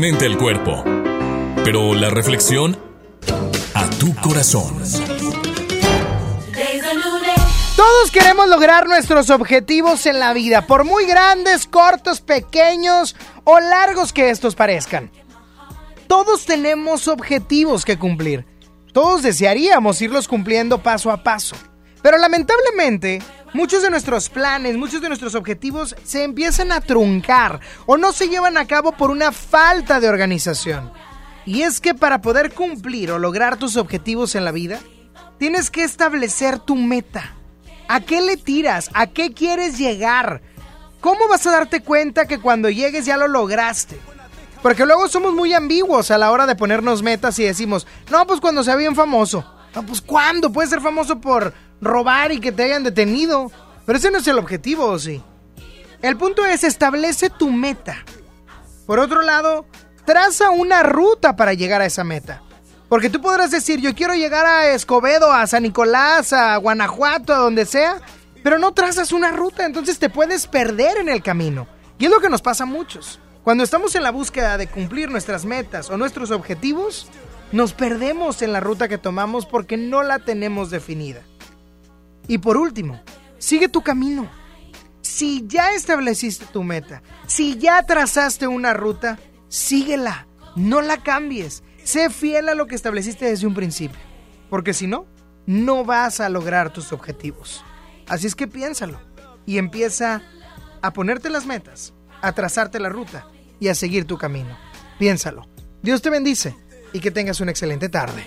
El cuerpo, pero la reflexión a tu corazón. Todos queremos lograr nuestros objetivos en la vida, por muy grandes, cortos, pequeños o largos que estos parezcan. Todos tenemos objetivos que cumplir. Todos desearíamos irlos cumpliendo paso a paso. Pero lamentablemente, muchos de nuestros planes, muchos de nuestros objetivos se empiezan a truncar o no se llevan a cabo por una falta de organización. Y es que para poder cumplir o lograr tus objetivos en la vida, tienes que establecer tu meta. ¿A qué le tiras? ¿A qué quieres llegar? ¿Cómo vas a darte cuenta que cuando llegues ya lo lograste? Porque luego somos muy ambiguos a la hora de ponernos metas y decimos, no, pues cuando sea bien famoso. No, pues ¿cuándo? Puedes ser famoso por robar y que te hayan detenido. Pero ese no es el objetivo, ¿o sí? El punto es, establece tu meta. Por otro lado, traza una ruta para llegar a esa meta. Porque tú podrás decir, yo quiero llegar a Escobedo, a San Nicolás, a Guanajuato, a donde sea, pero no trazas una ruta, entonces te puedes perder en el camino. Y es lo que nos pasa a muchos. Cuando estamos en la búsqueda de cumplir nuestras metas o nuestros objetivos, nos perdemos en la ruta que tomamos porque no la tenemos definida. Y por último, sigue tu camino. Si ya estableciste tu meta, si ya trazaste una ruta, síguela, no la cambies. Sé fiel a lo que estableciste desde un principio, porque si no, no vas a lograr tus objetivos. Así es que piénsalo y empieza a ponerte las metas, a trazarte la ruta y a seguir tu camino. Piénsalo. Dios te bendice y que tengas una excelente tarde.